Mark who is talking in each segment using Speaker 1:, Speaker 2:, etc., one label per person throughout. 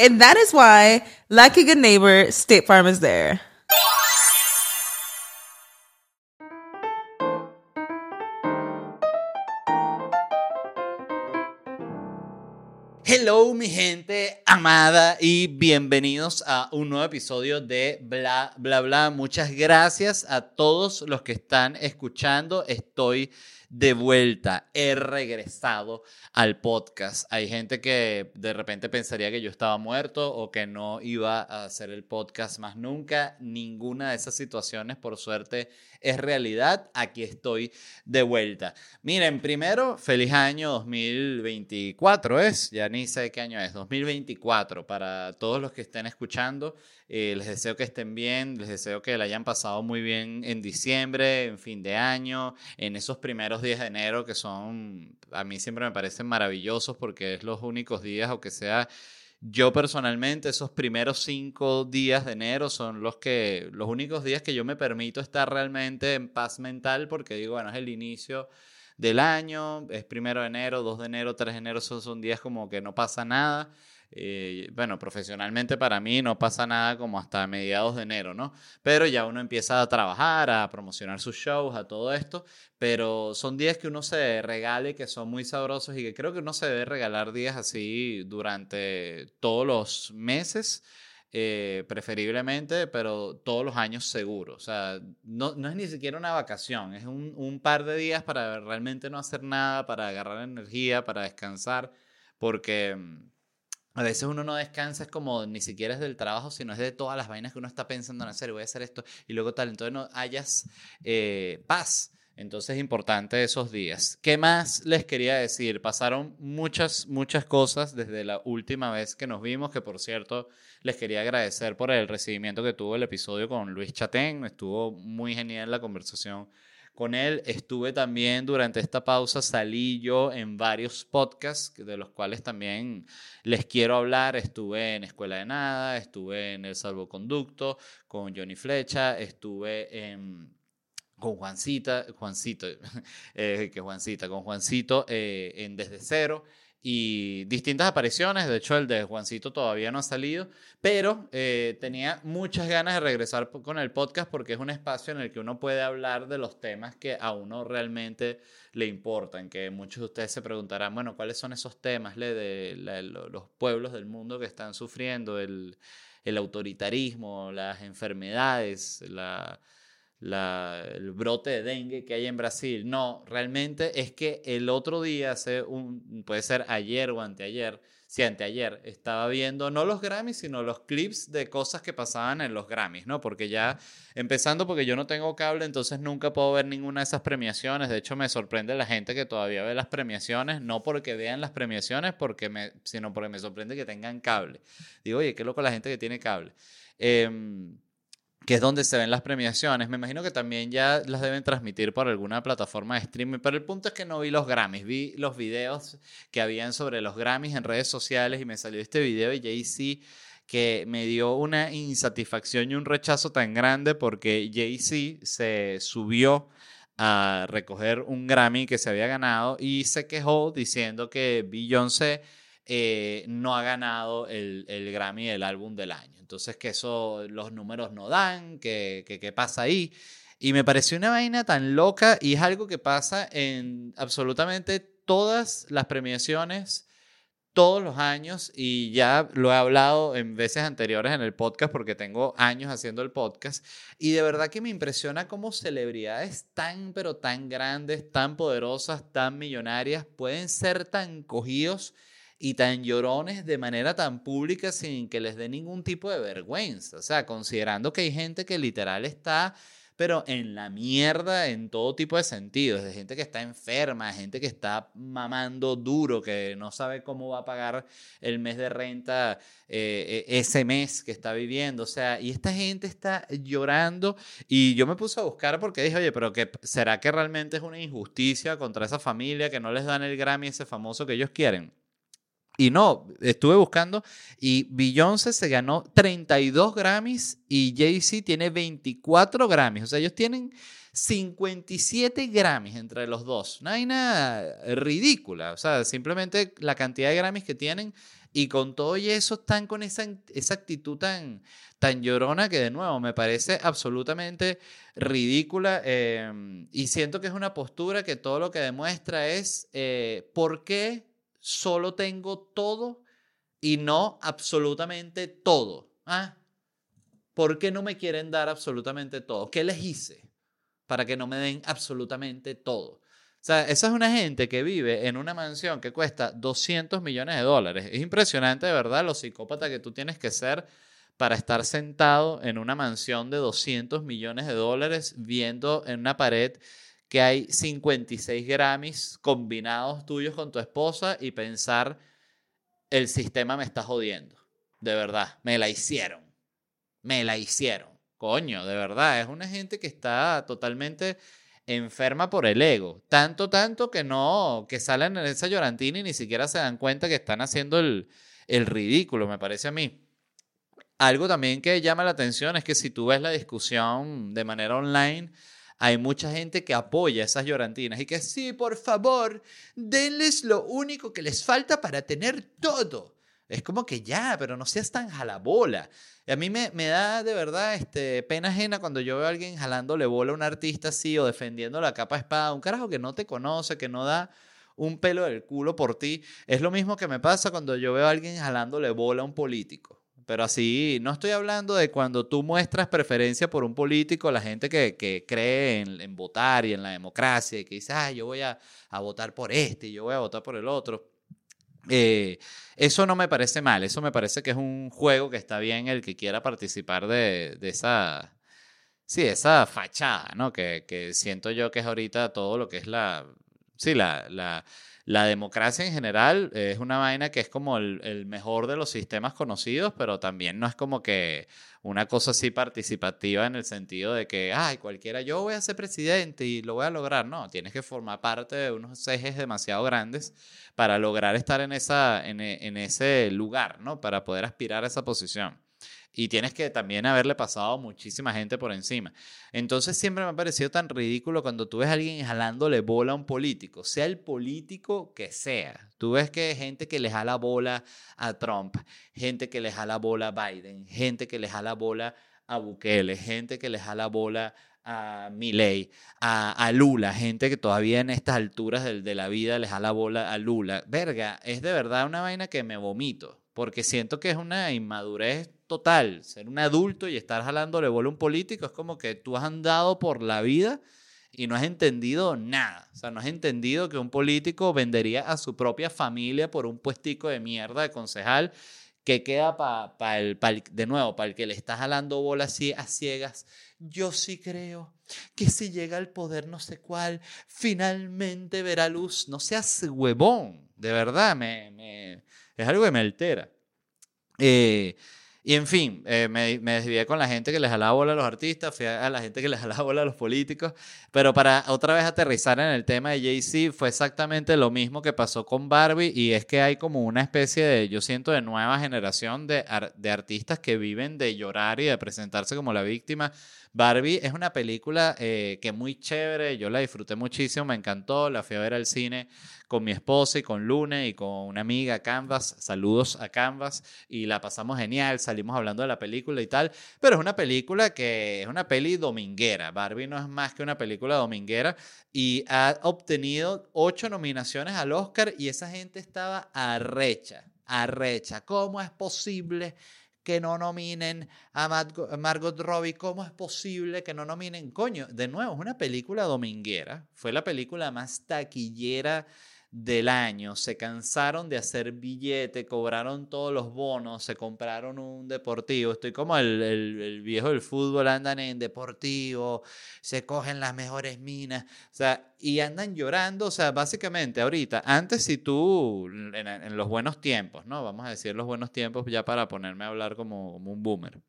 Speaker 1: And that is why, like a good neighbor, State Farm is there.
Speaker 2: Hello mi gente amada y bienvenidos a un nuevo episodio de Bla Bla Bla. Muchas gracias a todos los que están escuchando. Estoy de vuelta, he regresado al podcast. Hay gente que de repente pensaría que yo estaba muerto o que no iba a hacer el podcast más nunca. Ninguna de esas situaciones, por suerte, es realidad. Aquí estoy de vuelta. Miren, primero, feliz año 2024 es, ya ni sé qué año es, 2024 para todos los que estén escuchando. Eh, les deseo que estén bien, les deseo que la hayan pasado muy bien en diciembre, en fin de año, en esos primeros días de enero que son, a mí siempre me maravillosos porque es los únicos días, aunque sea yo personalmente, esos primeros cinco días de enero son los que, los únicos días que yo me permito estar realmente en paz mental porque digo, bueno, es el inicio del año, es primero de enero, 2 de enero, 3 de enero, esos son días como que no pasa nada. Eh, bueno, profesionalmente para mí no pasa nada como hasta mediados de enero, ¿no? Pero ya uno empieza a trabajar, a promocionar sus shows, a todo esto, pero son días que uno se regale, que son muy sabrosos y que creo que uno se debe regalar días así durante todos los meses. Eh, preferiblemente, pero todos los años seguro. O sea, no, no es ni siquiera una vacación, es un, un, par de días para realmente no hacer nada, para agarrar energía, para descansar, porque mm, a veces uno no descansa, es como ni siquiera es del trabajo, sino es de todas las vainas que uno está pensando en hacer, voy a hacer esto y luego tal, entonces no hayas eh, paz. Entonces es importante esos días. ¿Qué más les quería decir? Pasaron muchas, muchas cosas desde la última vez que nos vimos, que por cierto les quería agradecer por el recibimiento que tuvo el episodio con Luis Chatén. Estuvo muy genial la conversación con él. Estuve también durante esta pausa, salí yo en varios podcasts de los cuales también les quiero hablar. Estuve en Escuela de Nada, estuve en El Salvoconducto con Johnny Flecha, estuve con Juancita, Juancito, eh, que Juancita, con Juancito eh, en Desde Cero y distintas apariciones. De hecho, el de Juancito todavía no ha salido, pero eh, tenía muchas ganas de regresar con el podcast porque es un espacio en el que uno puede hablar de los temas que a uno realmente le importan. Que muchos de ustedes se preguntarán, bueno, ¿cuáles son esos temas de los pueblos del mundo que están sufriendo el, el autoritarismo, las enfermedades, la el brote de dengue que hay en Brasil. No, realmente es que el otro día, hace un, puede ser ayer o anteayer, si anteayer, estaba viendo no los Grammys, sino los clips de cosas que pasaban en los Grammys, ¿no? Porque ya, empezando porque yo no tengo cable, entonces nunca puedo ver ninguna de esas premiaciones. De hecho, me sorprende la gente que todavía ve las premiaciones, no porque vean las premiaciones, porque me, sino porque me sorprende que tengan cable. Digo, oye, qué loco la gente que tiene cable. Eh, que es donde se ven las premiaciones. Me imagino que también ya las deben transmitir por alguna plataforma de streaming, pero el punto es que no vi los Grammys, vi los videos que habían sobre los Grammys en redes sociales y me salió este video de Jay-Z que me dio una insatisfacción y un rechazo tan grande porque Jay-Z se subió a recoger un Grammy que se había ganado y se quejó diciendo que Beyoncé eh, no ha ganado el, el, Grammy del álbum del año. Entonces que eso, los números no dan, que qué pasa ahí. Y me pareció una vaina tan loca y es algo que pasa en absolutamente todas las premiaciones todos los años y ya lo he hablado en veces anteriores en el podcast porque tengo años haciendo el podcast y de verdad que me impresiona cómo celebridades tan pero tan grandes, tan poderosas, tan millonarias pueden ser tan cogidos y tan llorones de manera tan pública sin que les dé ningún tipo de vergüenza. O sea, considerando que hay gente que literal está pero en la mierda en todo tipo de sentidos, de gente que está enferma, gente que está mamando duro, que no sabe cómo va a pagar el mes de renta eh, e, ese mes que está viviendo, o sea, y esta gente está llorando y yo me puse a buscar porque dije, oye, pero que, ¿será que realmente es una injusticia contra esa familia que no les dan el Grammy ese famoso que ellos quieren? Y no, estuve buscando y Beyoncé se ganó 32 Grammys y Jay-Z tiene 24 Grammys. O sea, ellos tienen 57 Grammys entre los dos. No hay nada ridícula. O sea, simplemente la cantidad de Grammys que tienen y con todo y eso están con esa, esa actitud tan, tan llorona que de nuevo me parece absolutamente ridícula em, y siento que es una postura que todo lo que demuestra es eh, por qué solo tengo todo y no absolutamente todo. ¿Ah? ¿Por qué no me quieren dar absolutamente todo? ¿Qué les hice para que no me den absolutamente todo? O sea, esa es una gente que vive en una mansión que cuesta 200 millones de dólares. Es impresionante, de verdad, lo psicópata que tú tienes que ser para estar sentado en una mansión de 200 millones de dólares viendo en una pared que hay 56 Grammys combinados tuyos con tu esposa y pensar, el sistema me está jodiendo. De verdad, me la hicieron. Me la hicieron. Coño, de verdad, es una gente que está totalmente enferma por el ego. Tanto, tanto que no, que salen en esa llorantina y ni siquiera se dan cuenta que están haciendo el, el ridículo, me parece a mí. Algo también que llama la atención es que si tú ves la discusión de manera online, hay mucha gente que apoya esas llorantinas y que sí, por favor, denles lo único que les falta para tener todo. Es como que ya, pero no seas tan jalabola. A mí me, me, da de verdad este, pena ajena cuando yo veo a alguien jalándole bola a un artista así o defendiendo la capa espada, un carajo que no te conoce, que no da un pelo del culo por ti. Es lo mismo que me pasa cuando yo veo a alguien jalándole bola a un político. Pero así, no estoy hablando de cuando tú muestras preferencia por un político, la gente que, que cree en, votar y en la democracia y que dice, ah, yo voy a, a votar por este y yo voy a votar por el otro. Eh, eso no me parece mal, eso me parece que es un juego que está bien el que quiera participar de, de esa, sí, esa fachada, ¿no? Que, que, siento yo que es ahorita todo lo que es la, sí, la, la la democracia en general es una vaina que es como el, mejor de los sistemas conocidos, pero también no es como que una cosa así participativa en el sentido de que, ay, cualquiera, yo voy a ser presidente y lo voy a lograr. No, tienes que formar parte de unos ejes demasiado grandes para lograr estar en, esa, en, ese lugar, ¿no? Para poder aspirar a esa posición y tienes que también haberle pasado muchísima gente por encima. Entonces siempre me ha parecido tan ridículo cuando tú ves a alguien jalándole bola a un político, sea el político que sea. Tú ves que hay gente que le jala bola a Trump, gente que le jala bola a Biden, gente que le jala bola a Bukele, gente que le jala bola a Milley, a, a, Lula, gente que todavía en estas alturas de, de la vida le jala bola a Lula. Verga, es de verdad una vaina que me vomito, porque siento que es una inmadurez total. Ser un adulto y estar jalándole bola a un político es como que tú has andado por la vida y no has entendido nada. O sea, no has entendido que un político vendería a su propia familia por un puestico de mierda de concejal que queda para el, de nuevo, para el que le está jalando bola así a ciegas. Yo sí creo que si llega al poder no sé cuál, finalmente verá luz. No seas huevón, de verdad, me, me es algo que me altera. Eh, y en fin, eh, me, me, desvié con la gente que les jalaba bola a los artistas, fui a, la gente que les jalaba bola a los políticos, pero para otra vez aterrizar en el tema de Jay-Z, fue exactamente lo mismo que pasó con Barbie y es que hay como una especie de, yo siento, de nueva generación de, de artistas que viven de llorar y de presentarse como la víctima. Barbie es una película eh, que muy chévere, yo la disfruté muchísimo, me encantó, la fui a ver al cine con mi esposa y con Lune y con una amiga Canvas. Saludos a Canvas y la pasamos genial. Salimos hablando de la película y tal. Pero es una película que es una peli dominguera. Barbie no es más que una película dominguera y ha obtenido ocho nominaciones al Oscar y esa gente estaba arrecha, arrecha. ¿Cómo es posible? Que no nominen a Margot Robbie? ¿Cómo es posible que no nominen? Coño, de nuevo, es una película dominguera. Fue la película más taquillera del año, se cansaron de hacer billete, cobraron todos los bonos, se compraron un deportivo. Estoy como el, el, viejo del fútbol, andan en deportivo, se cogen las mejores minas, o sea, y andan llorando, o sea, básicamente ahorita, antes si tú, en, los buenos tiempos, ¿no? Vamos a decir los buenos tiempos ya para ponerme a hablar como, como un boomer.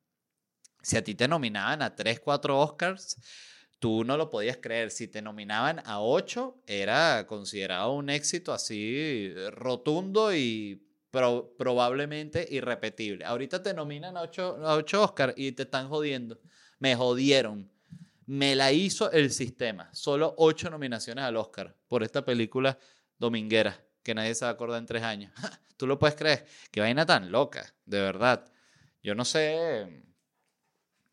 Speaker 2: Si a ti te nominaban a 3, 4 Oscars, tú no lo podías creer. Si te nominaban a ocho, era considerado un éxito así rotundo y probablemente irrepetible. Ahorita te nominan a ocho, a ocho y te están jodiendo. Me jodieron. Me la hizo el sistema. Solo ocho nominaciones al Oscar por esta película dominguera que nadie se va a acordar en tres años. Tú lo puedes creer. Qué vaina tan loca, de verdad. Yo no sé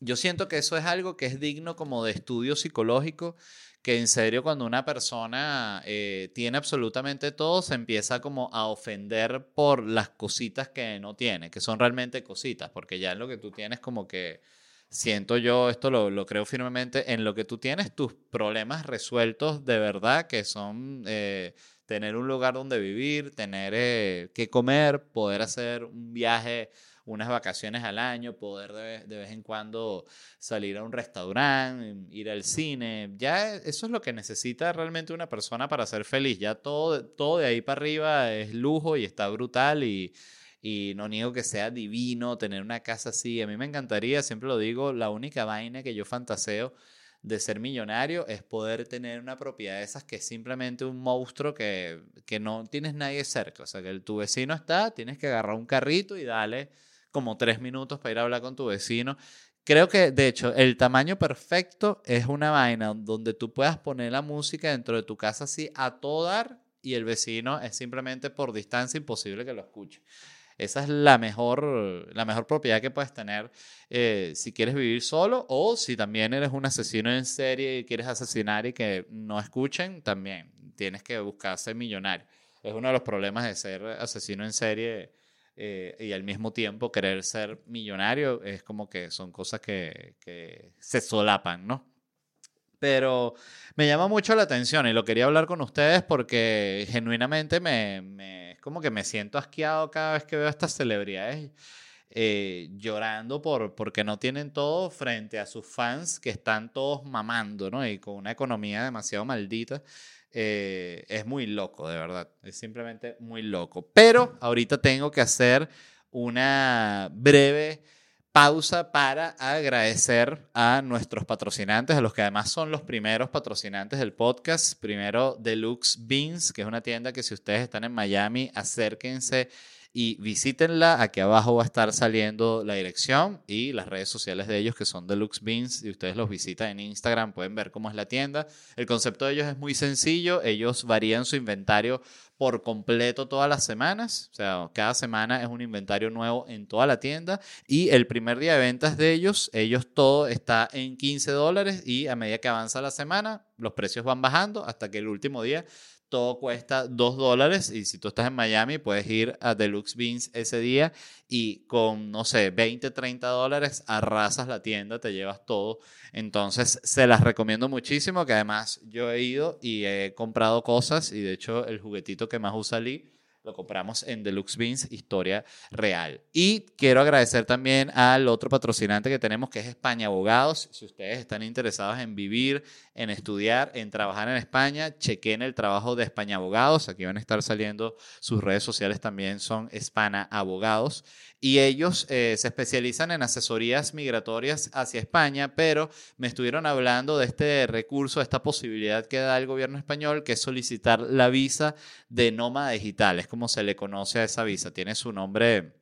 Speaker 2: yo siento que eso es algo que es digno como de estudio psicológico, que en serio cuando una persona eh, tiene absolutamente todo, se empieza como a ofender por las cositas que no tiene, que son realmente cositas, porque ya en lo que tú tienes como que, siento yo, esto lo, creo firmemente, en lo que tú tienes tus problemas resueltos de verdad, que son... Eh, tener un lugar donde vivir, tener eh, que comer, poder hacer un viaje unas vacaciones al año, poder de vez, en cuando salir a un restaurante, ir al cine. Ya eso es lo que necesita realmente una persona para ser feliz. Ya todo, todo de ahí para arriba es lujo y está brutal y, y no niego que sea divino tener una casa así. A mí me encantaría, siempre lo digo, la única vaina que yo fantaseo de ser millonario es poder tener una propiedad de esas que es simplemente un monstruo que, que no tienes nadie cerca. O sea, que tu vecino está, tienes que agarrar un carrito y darle como tres minutos para ir a hablar con tu vecino. Creo que, de hecho, el tamaño perfecto es una vaina donde tú puedas poner la música dentro de tu casa así a todo dar y el vecino es simplemente por distancia imposible que lo escuche. Esa es la mejor, la mejor propiedad que puedes tener eh, si quieres vivir solo o si también eres un asesino en serie y quieres asesinar y que no escuchen, también tienes que buscar ser millonario. Es uno de los problemas de ser asesino en serie eh, y al mismo tiempo querer ser millonario es como que son cosas que, que se solapan, ¿no? Pero me llama mucho la atención y lo quería hablar con ustedes porque genuinamente me, me es como que me siento asqueado cada vez que veo a estas celebridades eh, llorando por, porque no tienen todo frente a sus fans que están todos mamando, ¿no? Y con una economía demasiado maldita. Eh, es muy loco, de verdad. Es simplemente muy loco. Pero ahorita tengo que hacer una breve pausa para agradecer a nuestros patrocinantes, a los que además son los primeros patrocinantes del podcast. Primero, Deluxe Beans, que es una tienda que si ustedes están en Miami, acérquense y visítenla. Aquí abajo va a estar saliendo la dirección y las redes sociales de ellos que son Deluxe Beans. Si ustedes los visitan en Instagram pueden ver cómo es la tienda. El concepto de ellos es muy sencillo. Ellos varían su inventario por completo todas las semanas. O sea, cada semana es un inventario nuevo en toda la tienda. Y el primer día de ventas de ellos, ellos todo está en 15 dólares y a medida que avanza la semana, los precios van bajando hasta que el último día todo cuesta 2 dólares y si tú estás en Miami puedes ir a Deluxe Beans ese día y con, no sé, 20, 30 dólares arrasas la tienda, te llevas todo. Entonces se las recomiendo muchísimo, que además yo he ido y he comprado cosas y de hecho el juguetito que más usa Lee lo compramos en Deluxe Beans, historia real. Y quiero agradecer también al otro patrocinante que tenemos, que es España Abogados. Si ustedes están interesados en vivir, en estudiar, en trabajar en España, chequen el trabajo de España Abogados. Aquí van a estar saliendo sus redes sociales también, son España Abogados. Y ellos eh, se especializan en asesorías migratorias hacia España, pero me estuvieron hablando de este recurso, de esta posibilidad que da el gobierno español, que es solicitar la visa de nómada digital, es como se le conoce a esa visa, tiene su nombre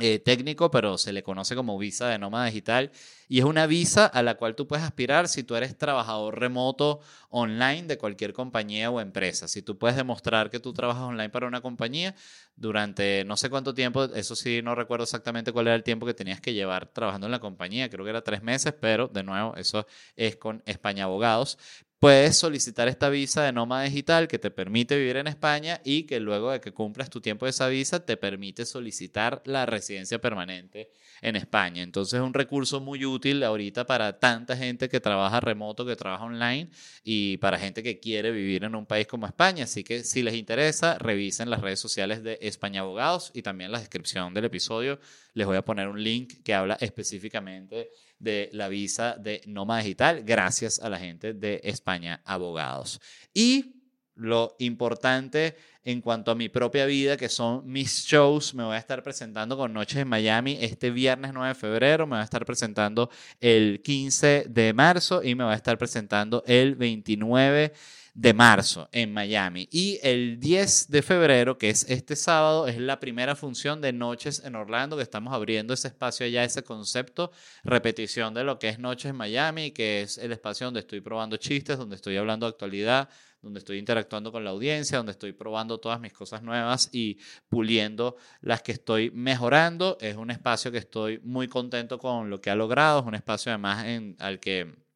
Speaker 2: eh, técnico, pero se le conoce como visa de nómada digital y es una visa a la cual tú puedes aspirar si tú eres trabajador remoto online de cualquier compañía o empresa. Si tú puedes demostrar que tú trabajas online para una compañía durante no sé cuánto tiempo, eso sí, no recuerdo exactamente cuál era el tiempo que tenías que llevar trabajando en la compañía, creo que era tres meses, pero de nuevo, eso es con España Abogados puedes solicitar esta visa de nómada digital que te permite vivir en España y que luego de que cumplas tu tiempo de esa visa te permite solicitar la residencia permanente en España. Entonces es un recurso muy útil ahorita para tanta gente que trabaja remoto, que trabaja online y para gente que quiere vivir en un país como España. Así que si les interesa, revisen las redes sociales de España Abogados y también la descripción del episodio les voy a poner un link que habla específicamente de la visa de nómada digital gracias a la gente de España Abogados. Y lo importante en cuanto a mi propia vida, que son mis shows, me voy a estar presentando con Noches en Miami este viernes 9 de febrero, me voy a estar presentando el 15 de marzo y me voy a estar presentando el 29 de marzo en Miami. Y el 10 de febrero, que es este sábado, es la primera función de Noches en Orlando, que estamos abriendo ese espacio allá, ese concepto, repetición de lo que es Noches en Miami, que es el espacio donde estoy probando chistes, donde estoy hablando de actualidad, donde estoy interactuando con la audiencia, donde estoy probando todas mis cosas nuevas y puliendo las que estoy mejorando. Es un espacio que estoy muy contento con lo que ha logrado, es un espacio además en, al que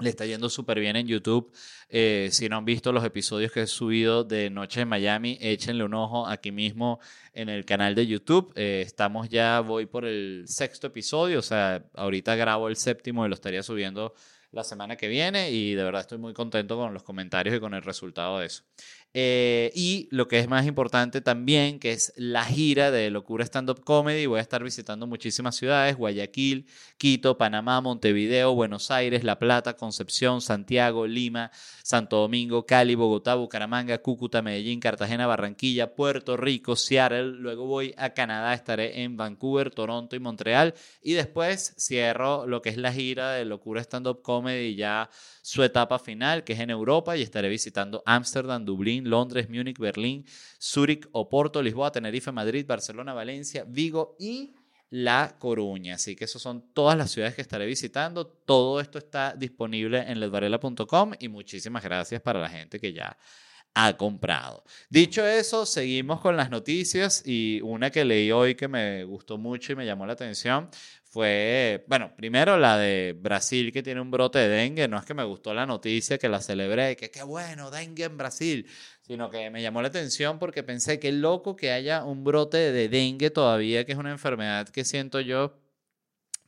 Speaker 2: le está yendo súper bien en YouTube. Eh, si no han visto los episodios que he subido de Noche en Miami, échenle un ojo aquí mismo en el canal de YouTube. Eh, estamos ya, voy por el sexto episodio, o sea, ahorita grabo el séptimo y lo estaría subiendo la semana que viene y de verdad estoy muy contento con los comentarios y con el resultado de eso. Eh, y lo que es más importante también, que es la gira de Locura Stand Up Comedy. Voy a estar visitando muchísimas ciudades, Guayaquil, Quito, Panamá, Montevideo, Buenos Aires, La Plata, Concepción, Santiago, Lima, Santo Domingo, Cali, Bogotá, Bucaramanga, Cúcuta, Medellín, Cartagena, Barranquilla, Puerto Rico, Seattle. Luego voy a Canadá, estaré en Vancouver, Toronto y Montreal. Y después cierro lo que es la gira de Locura Stand Up Comedy ya su etapa final, que es en Europa, y estaré visitando Ámsterdam, Dublín, Londres, Múnich, Berlín, Zúrich, Oporto, Lisboa, Tenerife, Madrid, Barcelona, Valencia, Vigo y La Coruña. Así que esas son todas las ciudades que estaré visitando. Todo esto está disponible en ledvarela.com y muchísimas gracias para la gente que ya ha comprado. Dicho eso, seguimos con las noticias y una que leí hoy que me gustó mucho y me llamó la atención fue, bueno, primero la de Brasil que tiene un brote de dengue, no es que me gustó la noticia, que la celebré, que qué bueno, dengue en Brasil, sino que me llamó la atención porque pensé que loco que haya un brote de dengue todavía, que es una enfermedad que siento yo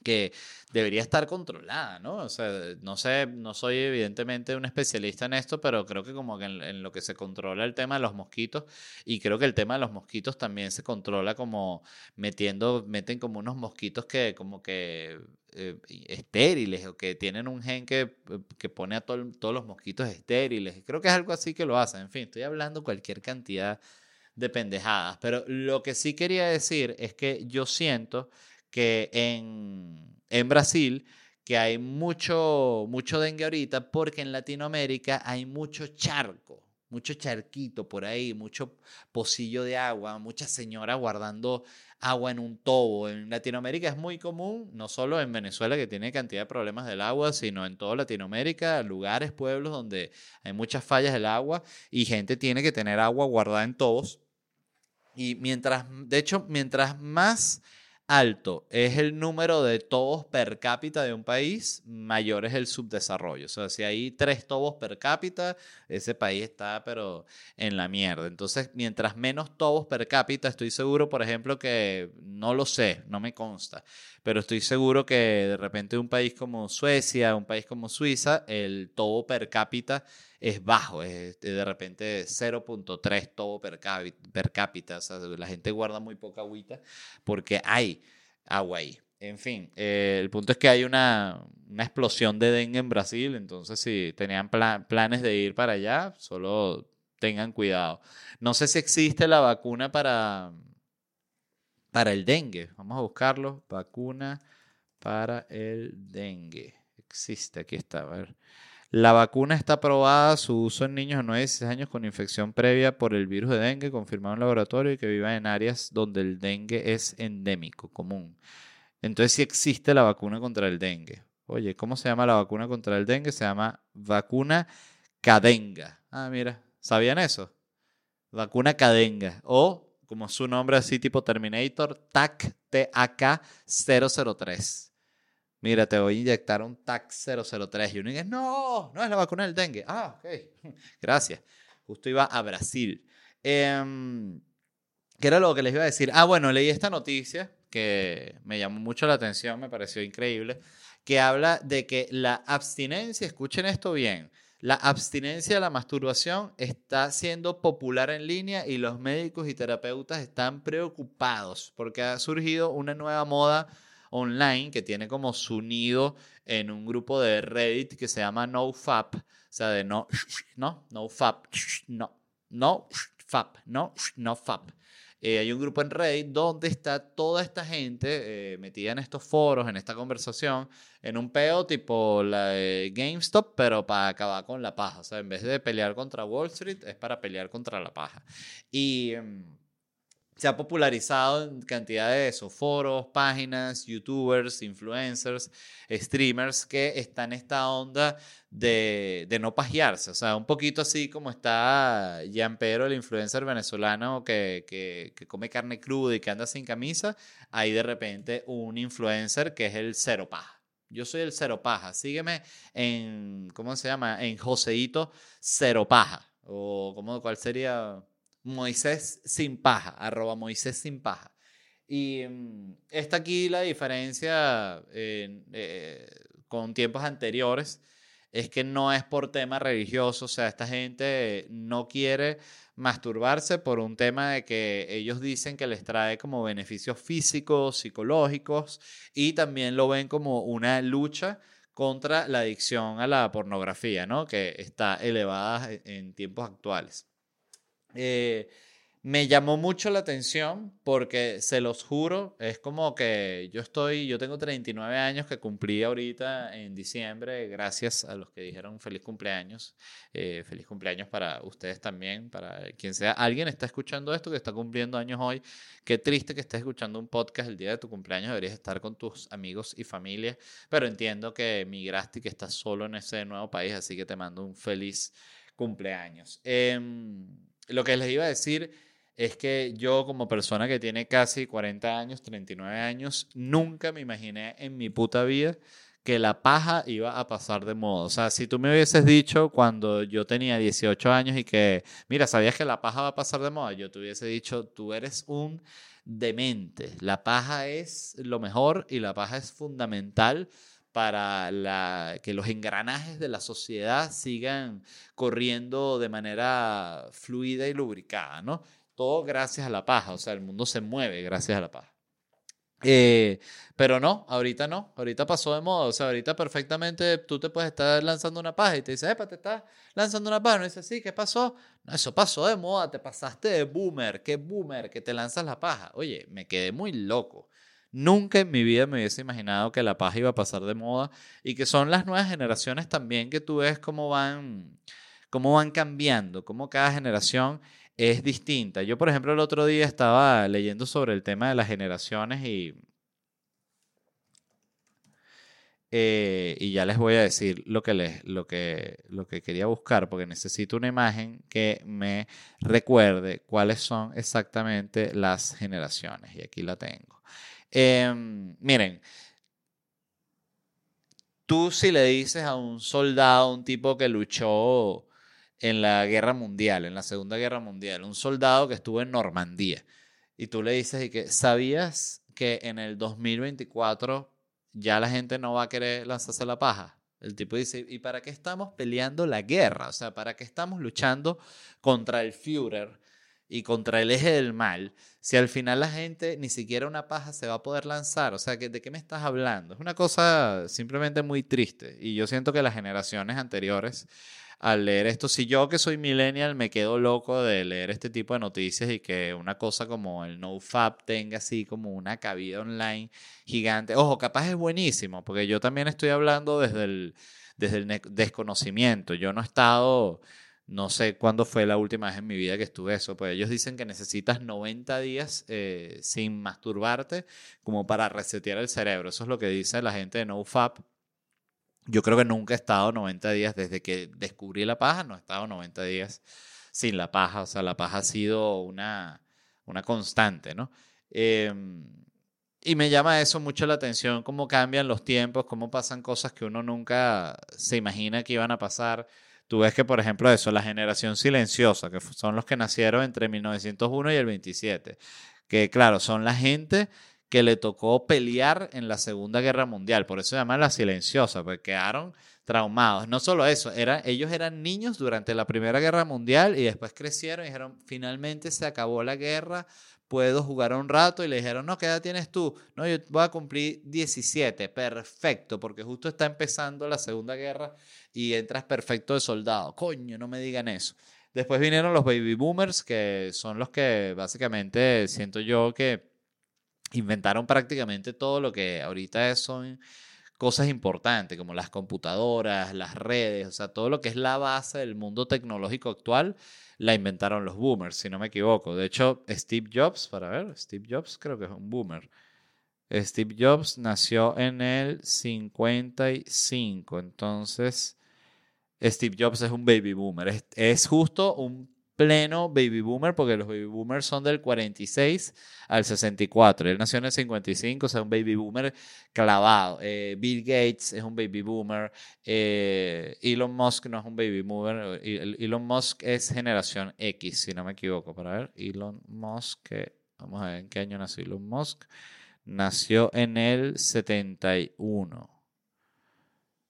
Speaker 2: que debería estar controlada, ¿no? O sea, no sé, no soy evidentemente un especialista en esto, pero creo que como que en, lo que se controla el tema de los mosquitos, y creo que el tema de los mosquitos también se controla como metiendo, meten como unos mosquitos que como que eh, estériles o que tienen un gen que, que pone a todos los mosquitos estériles. Creo que es algo así que lo hacen. En fin, estoy hablando cualquier cantidad de pendejadas, pero lo que sí quería decir es que yo siento que en, en Brasil, que hay mucho, mucho dengue ahorita, porque en Latinoamérica hay mucho charco, mucho charquito por ahí, mucho pocillo de agua, mucha señora guardando agua en un tobo. En Latinoamérica es muy común, no solo en Venezuela que tiene cantidad de problemas del agua, sino en toda Latinoamérica, lugares, pueblos donde hay muchas fallas del agua y gente tiene que tener agua guardada en tobos. Y mientras, de hecho, mientras más alto es el número de tobos per cápita de un país, mayor es el subdesarrollo. O sea, si hay tres tobos per cápita, ese país está pero en la mierda. Entonces, mientras menos tobos per cápita, estoy seguro, por ejemplo, que no lo sé, no me consta, pero estoy seguro que de repente un país como Suecia, un país como Suiza, el tobo per cápita es bajo, es de repente 0.3 todo per cápita, per cápita, o sea, la gente guarda muy poca agüita porque hay agua ahí. En fin, eh, el punto es que hay una, una, explosión de dengue en Brasil, entonces si tenían planes de ir para allá, solo tengan cuidado. No sé si existe la vacuna para, para el dengue. Vamos a buscarlo. Vacuna para el dengue. Existe, aquí está. A ver. La vacuna está aprobada, su uso en niños de 9 a 16 años con infección previa por el virus de dengue, confirmado en laboratorio y que vivan en áreas donde el dengue es endémico, común. Entonces sí existe la vacuna contra el dengue. Oye, ¿cómo se llama la vacuna contra el dengue? Se llama vacuna cadenga. Ah, mira, ¿sabían eso? Vacuna cadenga. O, como su nombre así tipo Terminator, TAC, TAK 003. Mira, te voy a inyectar un TAC 003. Y uno dice, no, no es la vacuna del dengue. Ah, ok. Gracias. Justo iba a Brasil. Em, ¿Qué era lo que les iba a decir? Ah, bueno, leí esta noticia que me llamó mucho la atención, me pareció increíble, que habla de que la abstinencia, escuchen esto bien, la abstinencia de la masturbación está siendo popular en línea y los médicos y terapeutas están preocupados porque ha surgido una nueva moda online que tiene como su nido en un grupo de Reddit que se llama NoFap, o sea, de no, no, NoFap, no, no, FAP, no, no FAP. Eh, hay un grupo en Reddit donde está toda esta gente eh, metida en estos foros, en esta conversación, en un peo tipo la de GameStop, pero para acabar con la paja. O sea, en vez de pelear contra Wall Street, es para pelear contra la paja. Y. Se ha popularizado en cantidad de esos foros, páginas, youtubers, influencers, streamers que están en esta onda de, no pajearse. O sea, un poquito así como está Pedro, el influencer venezolano que, que, come carne cruda y que anda sin camisa. Hay de repente un influencer que es el cero paja. Yo soy el cero paja. Sígueme en, ¿cómo se llama? En Joseito Cero Paja. O, ¿cómo, ¿cuál sería? Moisés sin paja, arroba Moisés sin paja. Y mm, está aquí la diferencia eh, con tiempos anteriores, es que no es por tema religioso, o sea, esta gente no quiere masturbarse por un tema de que ellos dicen que les trae como beneficios físicos, psicológicos, y también lo ven como una lucha contra la adicción a la pornografía, ¿no? Que está elevada en tiempos actuales. Eh, me llamó mucho la atención porque se los juro, es como que yo estoy, yo tengo 39 años que cumplí ahorita en diciembre, gracias a los que dijeron feliz cumpleaños, eh, feliz cumpleaños para ustedes también, para quien sea, alguien está escuchando esto que está cumpliendo años hoy, qué triste que estés escuchando un podcast el día de tu cumpleaños, deberías estar con tus amigos y familia, pero entiendo que migraste y que estás solo en ese nuevo país, así que te mando un feliz cumpleaños. Em, lo que les iba a decir es que yo como persona que tiene casi 40 años, 39 años, nunca me imaginé en mi puta vida que la paja iba a pasar de moda. O sea, si tú me hubieses dicho cuando yo tenía 18 años y que, mira, ¿sabías que la paja va a pasar de moda? Yo te hubiese dicho, tú eres un demente. La paja es lo mejor y la paja es fundamental para que los engranajes de la sociedad sigan corriendo de manera fluida y lubricada, ¿no? Todo gracias a la paja, o sea, el mundo se mueve gracias a la paja. Eh, pero no, ahorita no, ahorita pasó de moda, o sea, ahorita perfectamente tú te puedes estar lanzando una paja y te dices, epa, te estás lanzando una paja, no dices, sí, ¿qué pasó? No, eso pasó de moda, te pasaste de boomer, qué boomer, que te lanzas la paja. Oye, me quedé muy loco. Nunca en mi vida me hubiese imaginado que la paja iba a pasar de moda y que son las nuevas generaciones también que tú ves cómo van, cómo van cambiando, cómo cada generación es distinta. Yo, por ejemplo, el otro día estaba leyendo sobre el tema de las generaciones y, eh, y ya les voy a decir lo que, les, lo, que, lo que quería buscar, porque necesito una imagen que me recuerde cuáles son exactamente las generaciones. Y aquí la tengo. Em, miren, tú si le dices a un soldado, un tipo que luchó en la guerra mundial, en la Segunda Guerra Mundial, un soldado que estuvo en Normandía, y tú le dices y que sabías que en el 2024 ya la gente no va a querer lanzarse la paja. El tipo dice, ¿y para qué estamos peleando la guerra? O sea, ¿para qué estamos luchando contra el Führer? Y contra el eje del mal, si al final la gente ni siquiera una paja se va a poder lanzar, o sea, ¿de qué me estás hablando? Es una cosa simplemente muy triste y yo siento que las generaciones anteriores al leer esto, si yo que soy millennial me quedo loco de leer este tipo de noticias y que una cosa como el NoFap tenga así como una cabida online gigante, ojo, capaz es buenísimo, porque yo también estoy hablando desde el desde el desconocimiento. Yo no he estado, no sé cuándo fue la última vez en mi vida que estuve eso, pues ellos dicen que necesitas 90 días eh, sin masturbarte como para resetear el cerebro. Eso es lo que dice la gente de NoFap. Yo creo que nunca he estado 90 días desde que descubrí la paja, no he estado 90 días sin la paja. O sea, la paja ha sido una, una constante, ¿no? Em, y me llama eso mucho la atención, cómo cambian los tiempos, cómo pasan cosas que uno nunca se imagina que iban a pasar. Tú ves que, por ejemplo, eso, la generación silenciosa, que son los que nacieron entre 1901 y el 27, que claro, son la gente que le tocó pelear en la Segunda Guerra Mundial, por eso se llama la silenciosa, porque quedaron traumados. No solo eso, era, ellos eran niños durante la Primera Guerra Mundial y después crecieron y dijeron, finalmente se acabó la guerra, puedo jugar un rato y le dijeron, no, ¿qué edad tienes tú? No, yo voy a cumplir 17, perfecto, porque justo está empezando la Segunda Guerra y entras perfecto de soldado. Coño, no me digan eso. Después vinieron los baby boomers, que son los que básicamente siento yo que inventaron prácticamente todo lo que ahorita son cosas importantes, como las computadoras, las redes, o sea, todo lo que es la base del mundo tecnológico actual, la inventaron los boomers, si no me equivoco. De hecho, Steve Jobs, para ver, Steve Jobs creo que es un boomer. Steve Jobs nació en el 55, entonces Steve Jobs es un baby boomer. Es, es justo un pleno baby boomer, porque los baby boomers son del 46 al 64. Él nació en el 55, o sea, un baby boomer clavado. Eh, Bill Gates es un baby boomer. Eh, Elon Musk no es un baby boomer. Elon Musk es generación X, si no me equivoco. Para ver, Elon Musk, vamos a ver en qué año nació Elon Musk. Nació en el 71.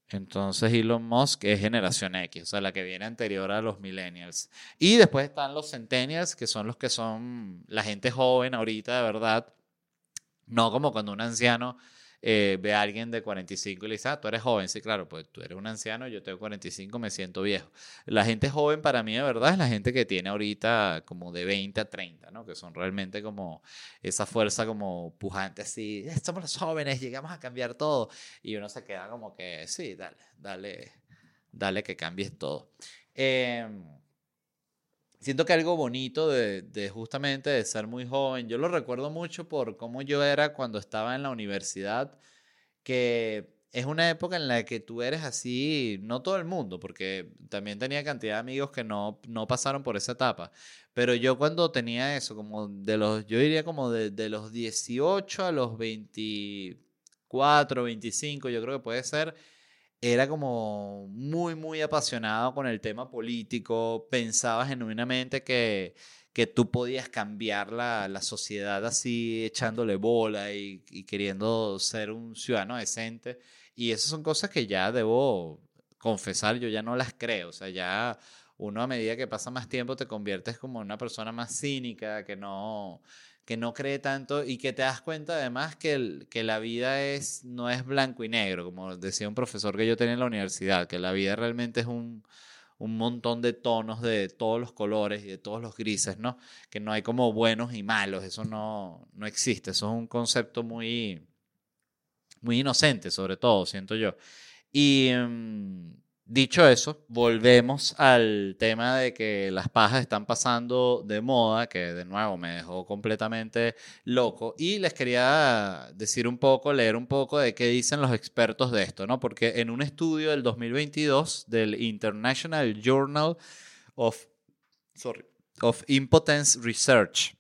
Speaker 2: Entonces Elon Musk es generación X, o sea, la que viene anterior a los millennials. Y después están los centennials, que son los que son la gente joven ahorita, de verdad. No como cuando un anciano eh, ve a alguien de 45 y le dice, ah, tú eres joven. Sí, claro, pues tú eres un anciano, yo tengo 45, me siento viejo. La gente joven para mí, de verdad, es la gente que tiene ahorita como de 20 a 30, ¿no? Que son realmente como esa fuerza como pujante así, somos los jóvenes, llegamos a cambiar todo. Y uno se queda como que, sí, dale, dale, dale que cambies todo. Eh, siento que algo bonito de, justamente de ser muy joven, yo lo recuerdo mucho por cómo yo era cuando estaba en la universidad, que es una época en la que tú eres así, no todo el mundo, porque también tenía cantidad de amigos que no, no pasaron por esa etapa, pero yo cuando tenía eso, como de los, yo diría como de, de los 18 a los 24, 25, yo creo que puede ser era como muy, muy apasionado con el tema político, pensaba genuinamente que, que tú podías cambiar la, la sociedad así, echándole bola y, y, queriendo ser un ciudadano decente. Y esas son cosas que ya debo confesar, yo ya no las creo. O sea, ya uno a medida que pasa más tiempo te conviertes como una persona más cínica, que no, que no cree tanto y que te das cuenta además que, que la vida es, no es blanco y negro, como decía un profesor que yo tenía en la universidad, que la vida realmente es un, un montón de tonos de todos los colores y de todos los grises, ¿no? Que no hay como buenos y malos, eso no, no existe, eso es un concepto muy, muy inocente, sobre todo, siento yo. Y... Mm, Dicho eso, volvemos al tema de que las pajas están pasando de moda, que de nuevo me dejó completamente loco. Y les quería decir un poco, leer un poco de qué dicen los expertos de esto, ¿no? Porque en un estudio del 2022 del International Journal of, of Impotence Research,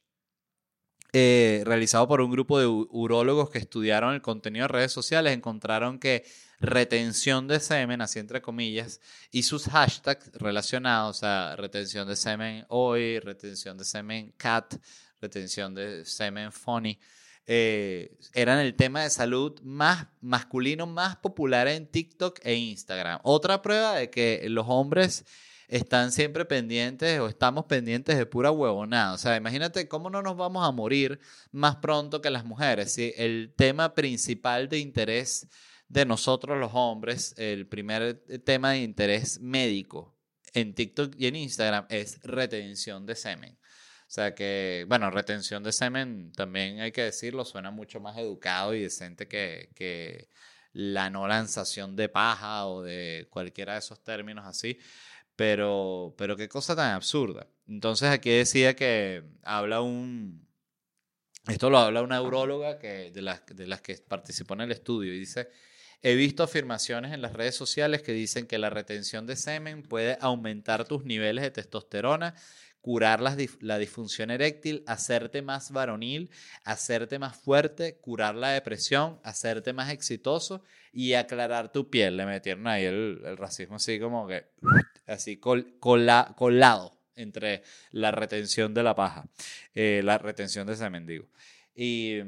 Speaker 2: eh, realizado por un grupo de urólogos que estudiaron el contenido de redes sociales, encontraron que retención de semen, así entre comillas, y sus hashtags relacionados, a retención de semen hoy, retención de semen cat, retención de semen funny, eh, eran el tema de salud más masculino más popular en TikTok e Instagram. Otra prueba de que los hombres están siempre pendientes o estamos pendientes de pura huevonada. O sea, imagínate cómo no nos vamos a morir más pronto que las mujeres. El tema principal de interés de nosotros los hombres, el primer eh, tema de interés médico en TikTok y en Instagram es retención de semen. O sea que, bueno, retención de semen también hay que decirlo, suena mucho más educado y decente que, que la no lanzación de paja o de cualquiera de esos términos así. Pero, pero qué cosa tan absurda. Entonces aquí decía que habla un, esto lo habla una neuróloga que, de, las, de las que participó en el estudio y dice, he visto afirmaciones en las redes sociales que dicen que la retención de semen puede aumentar tus niveles de testosterona curar la, disfunción eréctil, hacerte más varonil, hacerte más fuerte, curar la depresión, hacerte más exitoso y aclarar tu piel. Le metieron ahí el, racismo así como que, así colado entre la retención de la paja, eh, la retención de ese mendigo. Y,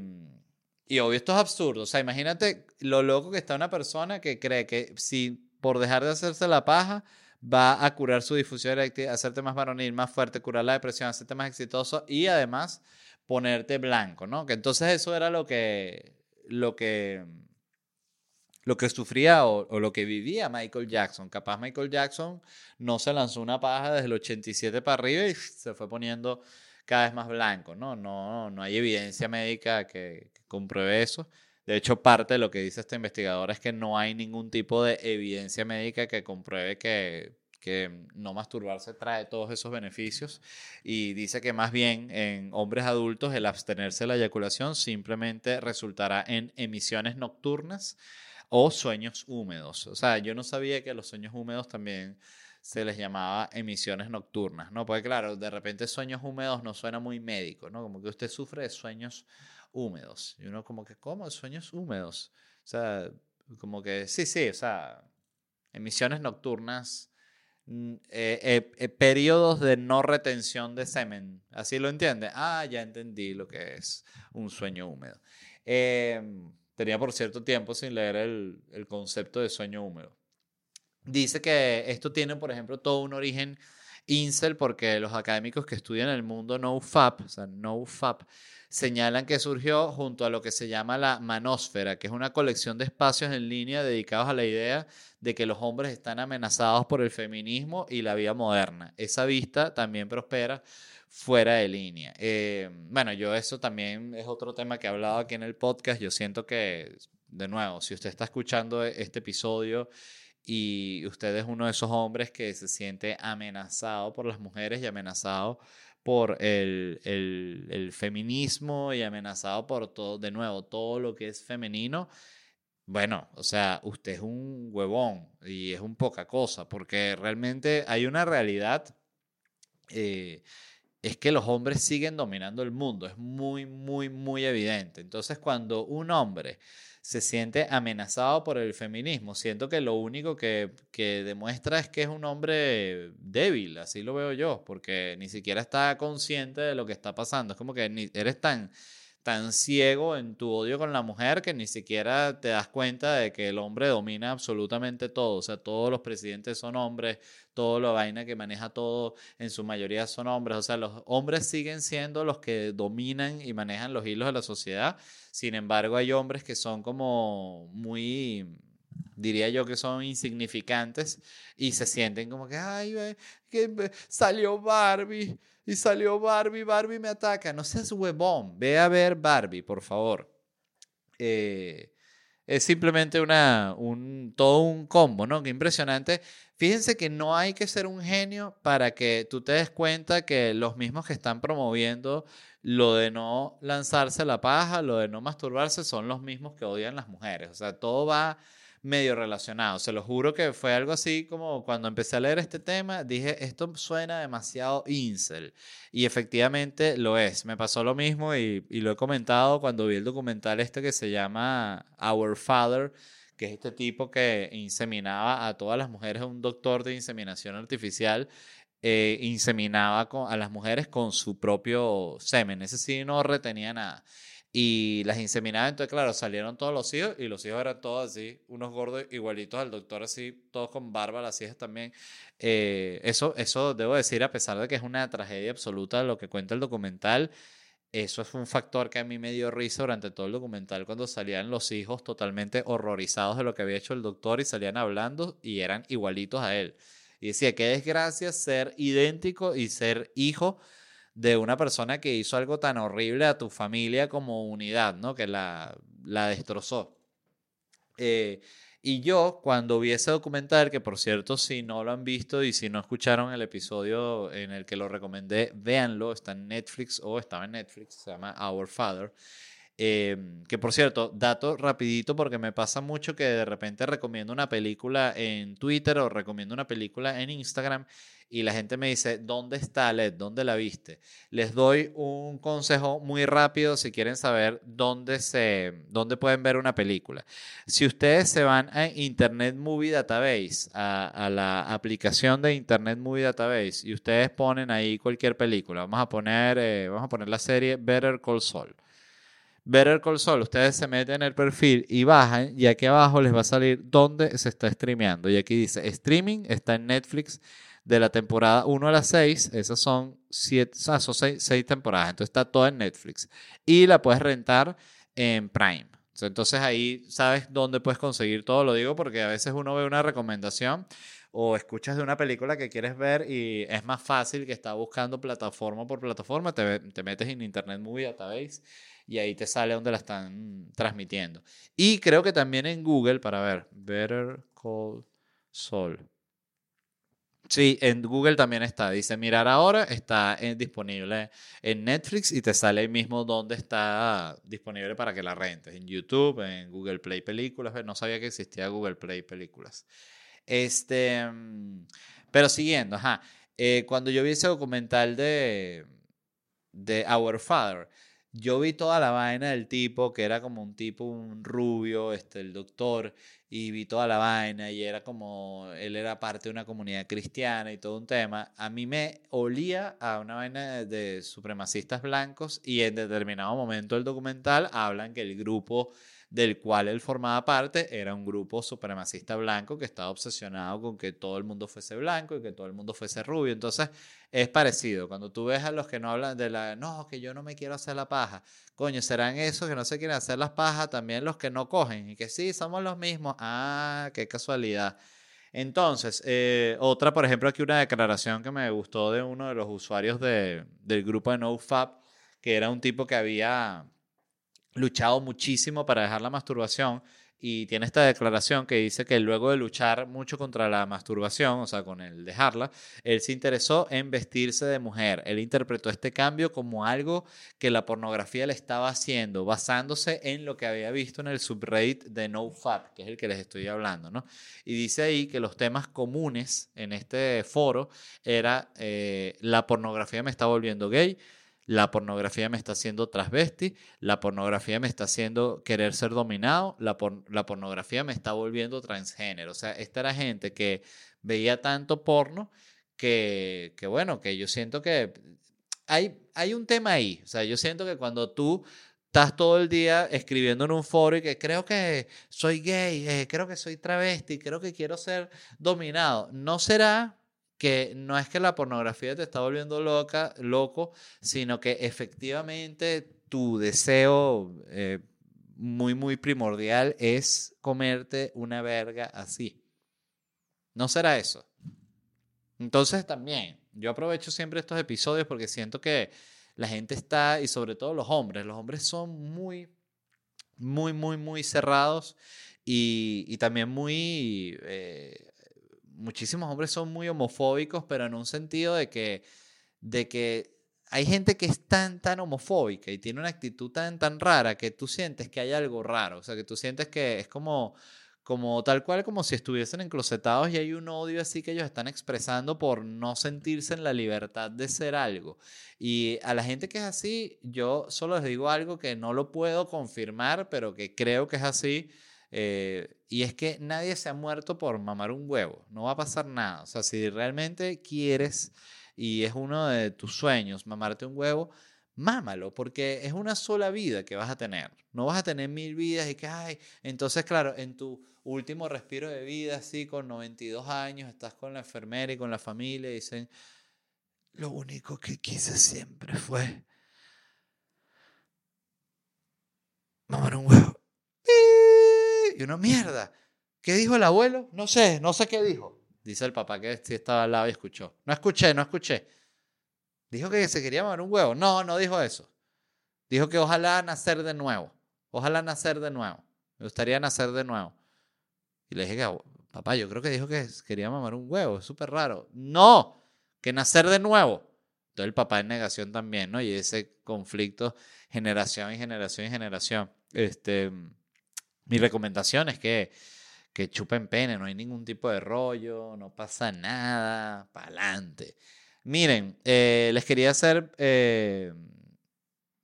Speaker 2: y obvio, esto es absurdo. O sea, imagínate lo loco que está una persona que cree que si por dejar de hacerse la paja, va a curar su difusión eréctil, hacerte más varonil, más fuerte, curar la depresión, hacerte más exitoso y además ponerte blanco, ¿no? Que entonces eso era lo que, lo que, lo que sufría o, lo que vivía Michael Jackson. Capaz Michael Jackson no se lanzó una paja desde el 87 para arriba y se fue poniendo cada vez más blanco, ¿no? No, no hay evidencia médica que, que compruebe eso. De hecho, parte de lo que dice este investigador es que no hay ningún tipo de evidencia médica que compruebe que, no masturbarse trae todos esos beneficios y dice que más bien en hombres adultos el abstenerse de la eyaculación simplemente resultará en emisiones nocturnas o sueños húmedos. O sea, yo no sabía que los sueños húmedos también se les llamaba emisiones nocturnas, ¿no? Porque claro, de repente sueños húmedos no suena muy médico, ¿no? Como que usted sufre de sueños húmedos. Y uno como que, ¿cómo? Sueños húmedos. O sea, como que, sí, sí, o sea, emisiones nocturnas, mm, eh, eh, eh, periodos de no retención de semen. ¿Así lo entiende? Ah, ya entendí lo que es un sueño húmedo. Em, tenía por cierto tiempo sin leer el, concepto de sueño húmedo. Dice que esto tiene, por ejemplo, todo un origen incel porque los académicos que estudian el mundo no FAP, o sea, no FAP, señalan que surgió junto a lo que se llama la manósfera, que es una colección de espacios en línea dedicados a la idea de que los hombres están amenazados por el feminismo y la vida moderna. Esa vista también prospera fuera de línea. Eh, bueno, yo eso también es otro tema que he hablado aquí en el podcast. Yo siento que, de nuevo, si usted está escuchando este episodio y usted es uno de esos hombres que se siente amenazado por las mujeres y amenazado por el, el, feminismo y amenazado por todo, de nuevo, todo lo que es femenino, bueno, o sea, usted es un huevón y es un poca cosa, porque realmente hay una realidad, eh, es que los hombres siguen dominando el mundo, es muy, muy, muy evidente. Entonces, cuando un hombre se siente amenazado por el feminismo. Siento que lo único que, demuestra es que es un hombre débil, así lo veo yo, porque ni siquiera está consciente de lo que está pasando. Es como que ni, eres tan tan ciego en tu odio con la mujer que ni siquiera te das cuenta de que el hombre domina absolutamente todo. O sea, todos los presidentes son hombres, todo lo vaina que maneja todo en su mayoría son hombres. O sea, los hombres siguen siendo los que dominan y manejan los hilos de la sociedad. Sin embargo, hay hombres que son como muy diría yo que son insignificantes y se sienten como que, ay, que salió Barbie y salió Barbie, Barbie me ataca. No seas huevón, ve a ver Barbie, por favor. Eh, es simplemente una, un, todo un combo, ¿no? Qué impresionante. Fíjense que no hay que ser un genio para que tú te des cuenta que los mismos que están promoviendo lo de no lanzarse la paja, lo de no masturbarse, son los mismos que odian las mujeres. O sea, todo va medio relacionado. Se lo juro que fue algo así como cuando empecé a leer este tema, dije, esto suena demasiado incel. Y efectivamente lo es. Me pasó lo mismo y, lo he comentado cuando vi el documental este que se llama Our Father que es este tipo que inseminaba a todas las mujeres, un doctor de inseminación artificial, eh, inseminaba a las mujeres con su propio semen. Ese sí no retenía nada y las inseminaban. Entonces, claro, salieron todos los hijos y los hijos eran todos así, unos gordos igualitos al doctor, así, todos con barba, las hijas también. Eh, eso, eso debo decir, a pesar de que es una tragedia absoluta lo que cuenta el documental. Eso es un factor que a mí me dio risa durante todo el documental cuando salían los hijos totalmente horrorizados de lo que había hecho el doctor y salían hablando y eran igualitos a él. Y decía, qué desgracia ser idéntico y ser hijo de una persona que hizo algo tan horrible a tu familia como unidad, ¿no? Que la, la destrozó. Eh, y yo, cuando vi ese documental, que por cierto, si no lo han visto y si no escucharon el episodio en el que lo recomendé, véanlo, está en Netflix o estaba en Netflix, se llama Our Father. Em, que por cierto, dato rapidito porque me pasa mucho que de repente recomiendo una película en Twitter o recomiendo una película en Instagram y la gente me dice, ¿dónde está LED? ¿Dónde la viste? Les doy un consejo muy rápido si quieren saber dónde, se, dónde pueden ver una película. Si ustedes se van a Internet Movie Database, a, la aplicación de Internet Movie Database, y ustedes ponen ahí cualquier película, vamos a poner, eh, vamos a poner la serie Better Call Saul. Better Call Saul, ustedes se meten en el perfil y bajan y aquí abajo les va a salir dónde se está streameando. Y aquí dice streaming, está en Netflix de la temporada 1 a la 6. Esas son, siete, o son seis, temporadas. Entonces está todo en Netflix. Y la puedes rentar en Prime. Entonces ahí sabes dónde puedes conseguir todo. Lo digo porque a veces uno ve una recomendación o escuchas de una película que quieres ver y es más fácil que está buscando plataforma por plataforma. Te, te metes en Internet Movie Database y ahí te sale donde la están transmitiendo. Y creo que también en Google, para ver, Better Call Saul. Sí, en Google también está. Dice mirar ahora, está disponible en Netflix y te sale ahí mismo donde está disponible para que la rentes. En YouTube, en Google Play Películas. No sabía que existía Google Play Películas. Este, mm, pero siguiendo. Eh, cuando yo vi ese documental de, de Our Father, yo vi toda la vaina del tipo, que era como un tipo, un rubio, este, el doctor, y vi toda la vaina, y era como, él era parte de una comunidad cristiana y todo un tema. A mí me olía a una vaina de supremacistas blancos, y en determinado momento del documental hablan que el grupo del cual él formaba parte, era un grupo supremacista blanco que estaba obsesionado con que todo el mundo fuese blanco y que todo el mundo fuese rubio. Entonces, es parecido. Cuando tú ves a los que no hablan de la, no, que yo no me quiero hacer la paja, coño, serán esos que no se quieren hacer las pajas, también los que no cogen y que sí, somos los mismos. Ah, qué casualidad. Entonces, eh, otra, por ejemplo, aquí una declaración que me gustó de uno de los usuarios de, del grupo de NoFap, que era un tipo que había luchado muchísimo para dejar la masturbación y tiene esta declaración que dice que luego de luchar mucho contra la masturbación, o sea, con el dejarla, él se interesó en vestirse de mujer. Él interpretó este cambio como algo que la pornografía le estaba haciendo, basándose en lo que había visto en el subreddit de NoFap, que es el que les estoy hablando, ¿no? Y dice ahí que los temas comunes en este foro era eh, la pornografía me está volviendo gay, la pornografía me está haciendo transvesti, la pornografía me está haciendo querer ser dominado, la, la pornografía me está volviendo transgénero. O sea, esta era gente que veía tanto porno que, que bueno, que yo siento que hay, hay un tema ahí. O sea, yo siento que cuando tú estás todo el día escribiendo en un foro y que creo que soy gay, eh, creo que soy travesti, creo que quiero ser dominado, ¿no será que no es que la pornografía te está volviendo loca, loco, sino que efectivamente tu deseo eh, muy, muy primordial es comerte una verga así. ¿No será eso? Entonces también, yo aprovecho siempre estos episodios porque siento que la gente está, y sobre todo los hombres, los hombres son muy, muy, muy, muy cerrados y, también muy... Eh, muchísimos hombres son muy homofóbicos, pero en un sentido de que, de que hay gente que es tan, tan homofóbica y tiene una actitud tan, tan rara que tú sientes que hay algo raro, o sea, que tú sientes que es como, como tal cual como si estuviesen enclosetados y hay un odio así que ellos están expresando por no sentirse en la libertad de ser algo. Y a la gente que es así, yo solo les digo algo que no lo puedo confirmar, pero que creo que es así eh, y es que nadie se ha muerto por mamar un huevo, no va a pasar nada. O sea, si realmente quieres y es uno de tus sueños mamarte un huevo, mámalo, porque es una sola vida que vas a tener. No vas a tener mil vidas y que, ay, entonces, claro, en tu último respiro de vida, así con 92 años, estás con la enfermera y con la familia y dicen, lo único que quise siempre fue mamar un huevo. Y uno, mierda, ¿qué dijo el abuelo? No sé, no sé qué dijo. Dice el papá que estaba al lado y escuchó. No escuché, no escuché. Dijo que se quería mamar un huevo. No, no dijo eso. Dijo que ojalá nacer de nuevo. Ojalá nacer de nuevo. Me gustaría nacer de nuevo. Y le dije, papá, yo creo que dijo que quería mamar un huevo, es súper raro. No, que nacer de nuevo. Entonces el papá en negación también, ¿no? Y ese conflicto generación y generación y generación. Este, mi recomendación es que, que chupen pene, no hay ningún tipo de rollo, no pasa nada, para adelante. Miren, eh, les quería hacer eh,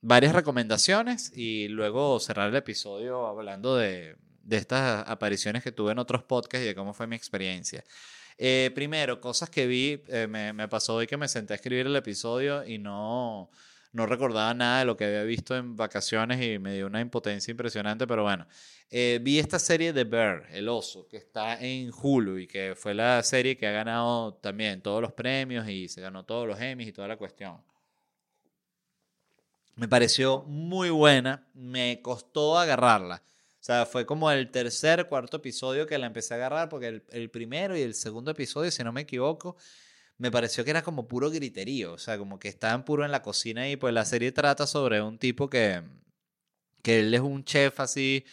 Speaker 2: varias recomendaciones y luego cerrar el episodio hablando de, de estas apariciones que tuve en otros podcasts y de cómo fue mi experiencia. Eh, primero, cosas que vi, me, me, pasó hoy que me senté a escribir el episodio y no, no recordaba nada de lo que había visto en vacaciones y me dio una impotencia impresionante, pero bueno, eh, vi esta serie de Bear, El Oso, que está en Hulu y que fue la serie que ha ganado también todos los premios y se ganó todos los Emmys y toda la cuestión. Me pareció muy buena, me costó agarrarla o sea, fue como el tercer, cuarto episodio que la empecé a agarrar, porque el, primero y el segundo episodio, si no me equivoco, me pareció que era como puro griterío, o sea, como que estaban puro en la cocina y pues la serie trata sobre un tipo que, que él es un chef así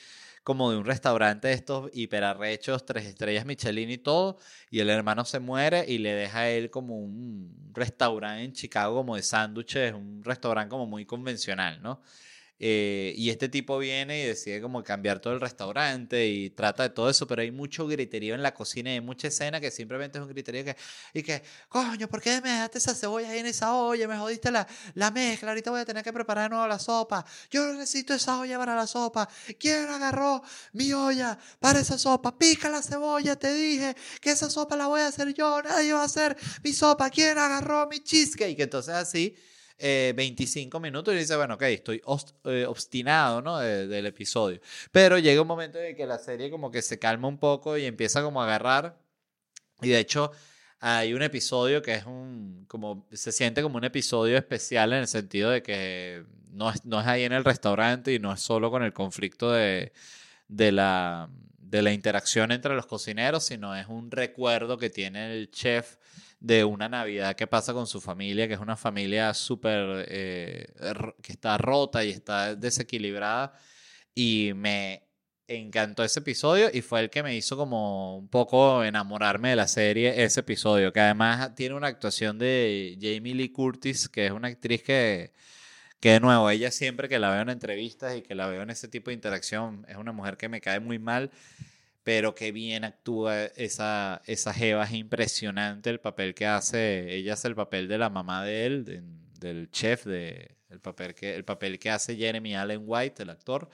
Speaker 2: como de un restaurante de estos hiperarrechos, tres estrellas Michelin y todo, y el hermano se muere y le deja a él como un restaurante en Chicago como de sándwiches, un restaurante como muy convencional, ¿no? Eh, y este tipo viene y decide como cambiar todo el restaurante y trata de todo eso, pero hay mucho griterío en la cocina y hay mucha escena que simplemente es un griterío que, y que, coño, ¿por qué me dejaste esa cebolla ahí en esa olla? Me jodiste la, la mezcla, ahorita voy a tener que preparar de nuevo la sopa. Yo necesito esa olla para la sopa. ¿Quién agarró mi olla para esa sopa? Pica la cebolla, te dije que esa sopa la voy a hacer yo, nadie va a hacer mi sopa. ¿Quién agarró mi cheesecake? Entonces así 25 eh, minutos y dice, bueno, ok, estoy eh, obstinado, ¿no? del episodio. Pero llega un momento en que la serie como que se calma un poco y empieza como a agarrar. Y de hecho, hay un episodio que es un, como, se siente como un episodio especial en el sentido de que no es, no es ahí en el restaurante y no es solo con el conflicto de, de la, de la interacción entre los cocineros, sino es un recuerdo que tiene el chef de una Navidad que pasa con su familia, que es una familia súper, eh, que está rota y está desequilibrada. Y me encantó ese episodio y fue el que me hizo como un poco enamorarme de la serie, ese episodio, que además tiene una actuación de Jamie Lee Curtis, que es una actriz que, que de nuevo, ella siempre que la veo en entrevistas y que la veo en ese tipo de interacción, es una mujer que me cae muy mal pero qué bien actúa esa, esa jeva, es impresionante el papel que hace, ella hace el papel de la mamá de él, del chef, de, el, papel que, el papel que hace Jeremy Allen White, el actor,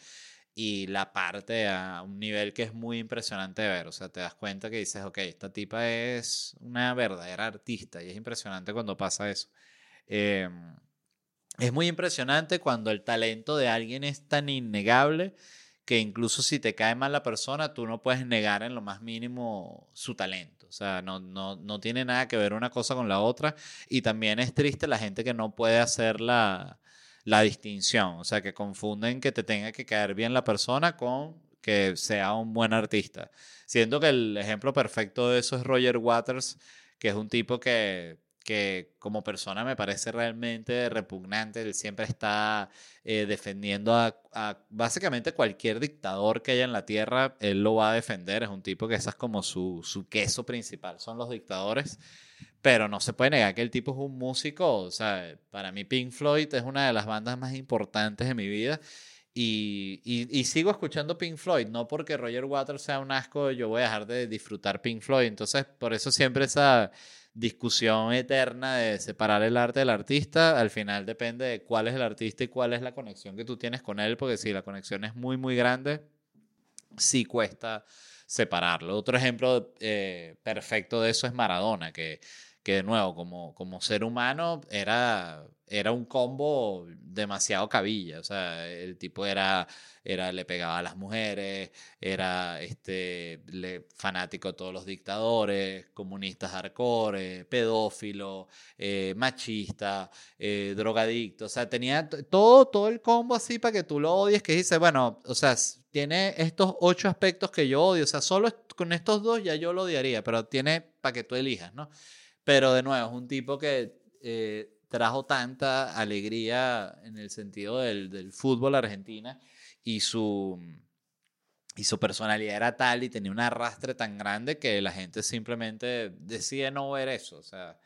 Speaker 2: y la parte a un nivel que es muy impresionante de ver, o sea, te das cuenta que dices, ok, esta tipa es una verdadera artista y es impresionante cuando pasa eso. Em, es muy impresionante cuando el talento de alguien es tan innegable que incluso si te cae mal la persona, tú no puedes negar en lo más mínimo su talento. O sea, no, no, no tiene nada que ver una cosa con la otra. Y también es triste la gente que no puede hacer la, la distinción. O sea, que confunden que te tenga que caer bien la persona con que sea un buen artista. Siento que el ejemplo perfecto de eso es Roger Waters, que es un tipo que que como persona me parece realmente repugnante. Él siempre está eh, defendiendo a, básicamente cualquier dictador que haya en la tierra, él lo va a defender. Es un tipo que esa es como su, su queso principal, son los dictadores. Pero no se puede negar que el tipo es un músico. O sea, para mí Pink Floyd es una de las bandas más importantes de mi vida. Y, y, y, sigo escuchando Pink Floyd, no porque Roger Waters sea un asco, yo voy a dejar de disfrutar Pink Floyd. Entonces, por eso siempre esa, discusión eterna de separar el arte del artista. Al final depende de cuál es el artista y cuál es la conexión que tú tienes con él, porque si la conexión es muy, muy grande, sí cuesta separarlo. Otro ejemplo eh, perfecto de eso es Maradona, que, que de nuevo, como, como ser humano, era era un combo demasiado cabilla. O sea, el tipo era, era le pegaba a las mujeres, era este, fanático de todos los dictadores, comunistas hardcore, pedófilo, eh, machista, eh, drogadicto. O sea, tenía todo, todo el combo así para que tú lo odies, que dice, bueno, o sea, tiene estos ocho aspectos que yo odio. O sea, solo con estos dos ya yo lo odiaría, pero tiene para que tú elijas, ¿no? Pero de nuevo, es un tipo que... Eh, trajo tanta alegría en el sentido del, del fútbol argentina y su, y su personalidad era tal y tenía un arrastre tan grande que la gente simplemente decide no ver eso, o sea,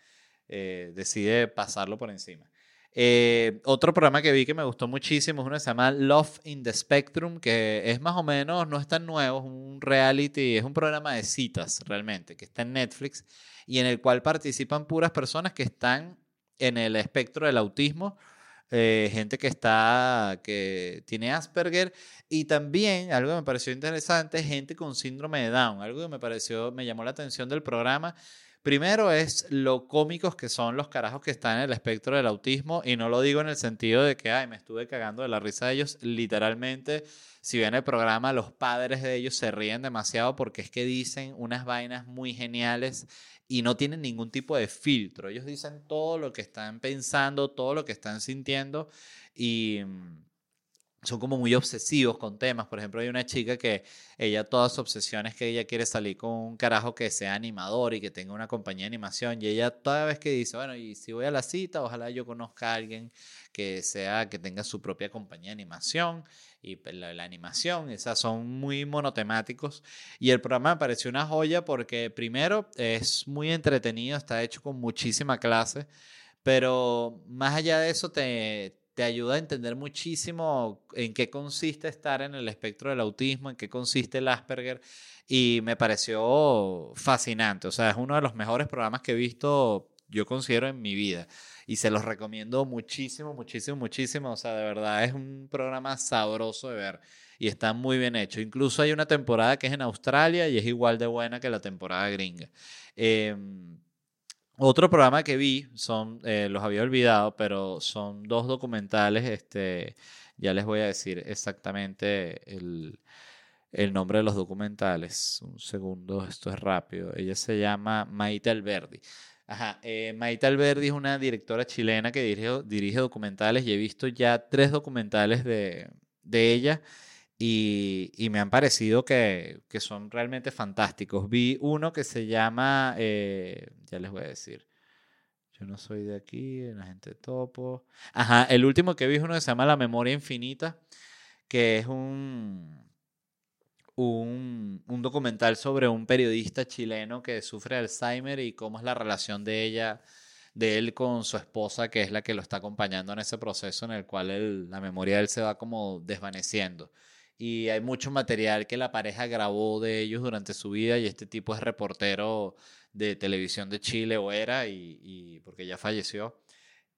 Speaker 2: eh, decide pasarlo por encima. Eh, otro programa que vi que me gustó muchísimo es uno que se llama Love in the Spectrum, que es más o menos, no es tan nuevo, es un reality, es un programa de citas realmente, que está en Netflix y en el cual participan puras personas que están en el espectro del autismo, eh, gente que está, que tiene Asperger y también, algo que me pareció interesante, gente con síndrome de Down, algo que me pareció, me llamó la atención del programa Primero es lo cómicos que son los carajos que están en el espectro del autismo y no lo digo en el sentido de que, ay, me estuve cagando de la risa de ellos. Literalmente, si ven el programa, los padres de ellos se ríen demasiado porque es que dicen unas vainas muy geniales y no tienen ningún tipo de filtro. Ellos dicen todo lo que están pensando, todo lo que están sintiendo y mm, son como muy obsesivos con temas. Por ejemplo, hay una chica que ella, todas sus obsesiones que ella quiere salir con un carajo que sea animador y que tenga una compañía de animación. Y ella toda vez que dice, bueno, y si voy a la cita, ojalá yo conozca a alguien que sea, que tenga su propia compañía de animación. Y la, la animación, esas son muy monotemáticos. Y el programa me pareció una joya porque primero es muy entretenido, está hecho con muchísima clase. Pero más allá de eso, te, te ayuda a entender muchísimo en qué consiste estar en el espectro del autismo, en qué consiste el Asperger, y me pareció fascinante. O sea, es uno de los mejores programas que he visto, yo considero, en mi vida. Y se los recomiendo muchísimo, muchísimo, muchísimo. O sea, de verdad es un programa sabroso de ver y está muy bien hecho. Incluso hay una temporada que es en Australia y es igual de buena que la temporada gringa. Eh, otro programa que vi, son, eh, los había olvidado, pero son dos documentales, este, ya les voy a decir exactamente el, el nombre de los documentales. Un segundo, esto es rápido. Ella se llama Maite Alberdi. Ajá, eh, Maite Alberdi es una directora chilena que dirige, dirige documentales y he visto ya tres documentales de, de ella y, me han parecido que, son realmente fantásticos. Vi uno que se llama, eh, ya les voy a decir, yo no soy de aquí, la gente topo. Ajá, el último que vi es uno que se llama La Memoria Infinita, que es un, un, un documental sobre un periodista chileno que sufre Alzheimer y cómo es la relación de ella de él con su esposa, que es la que lo está acompañando en ese proceso en el cual la memoria de él se va como desvaneciendo y hay mucho material que la pareja grabó de ellos durante su vida y este tipo es reportero de televisión de Chile o era y, porque ya falleció.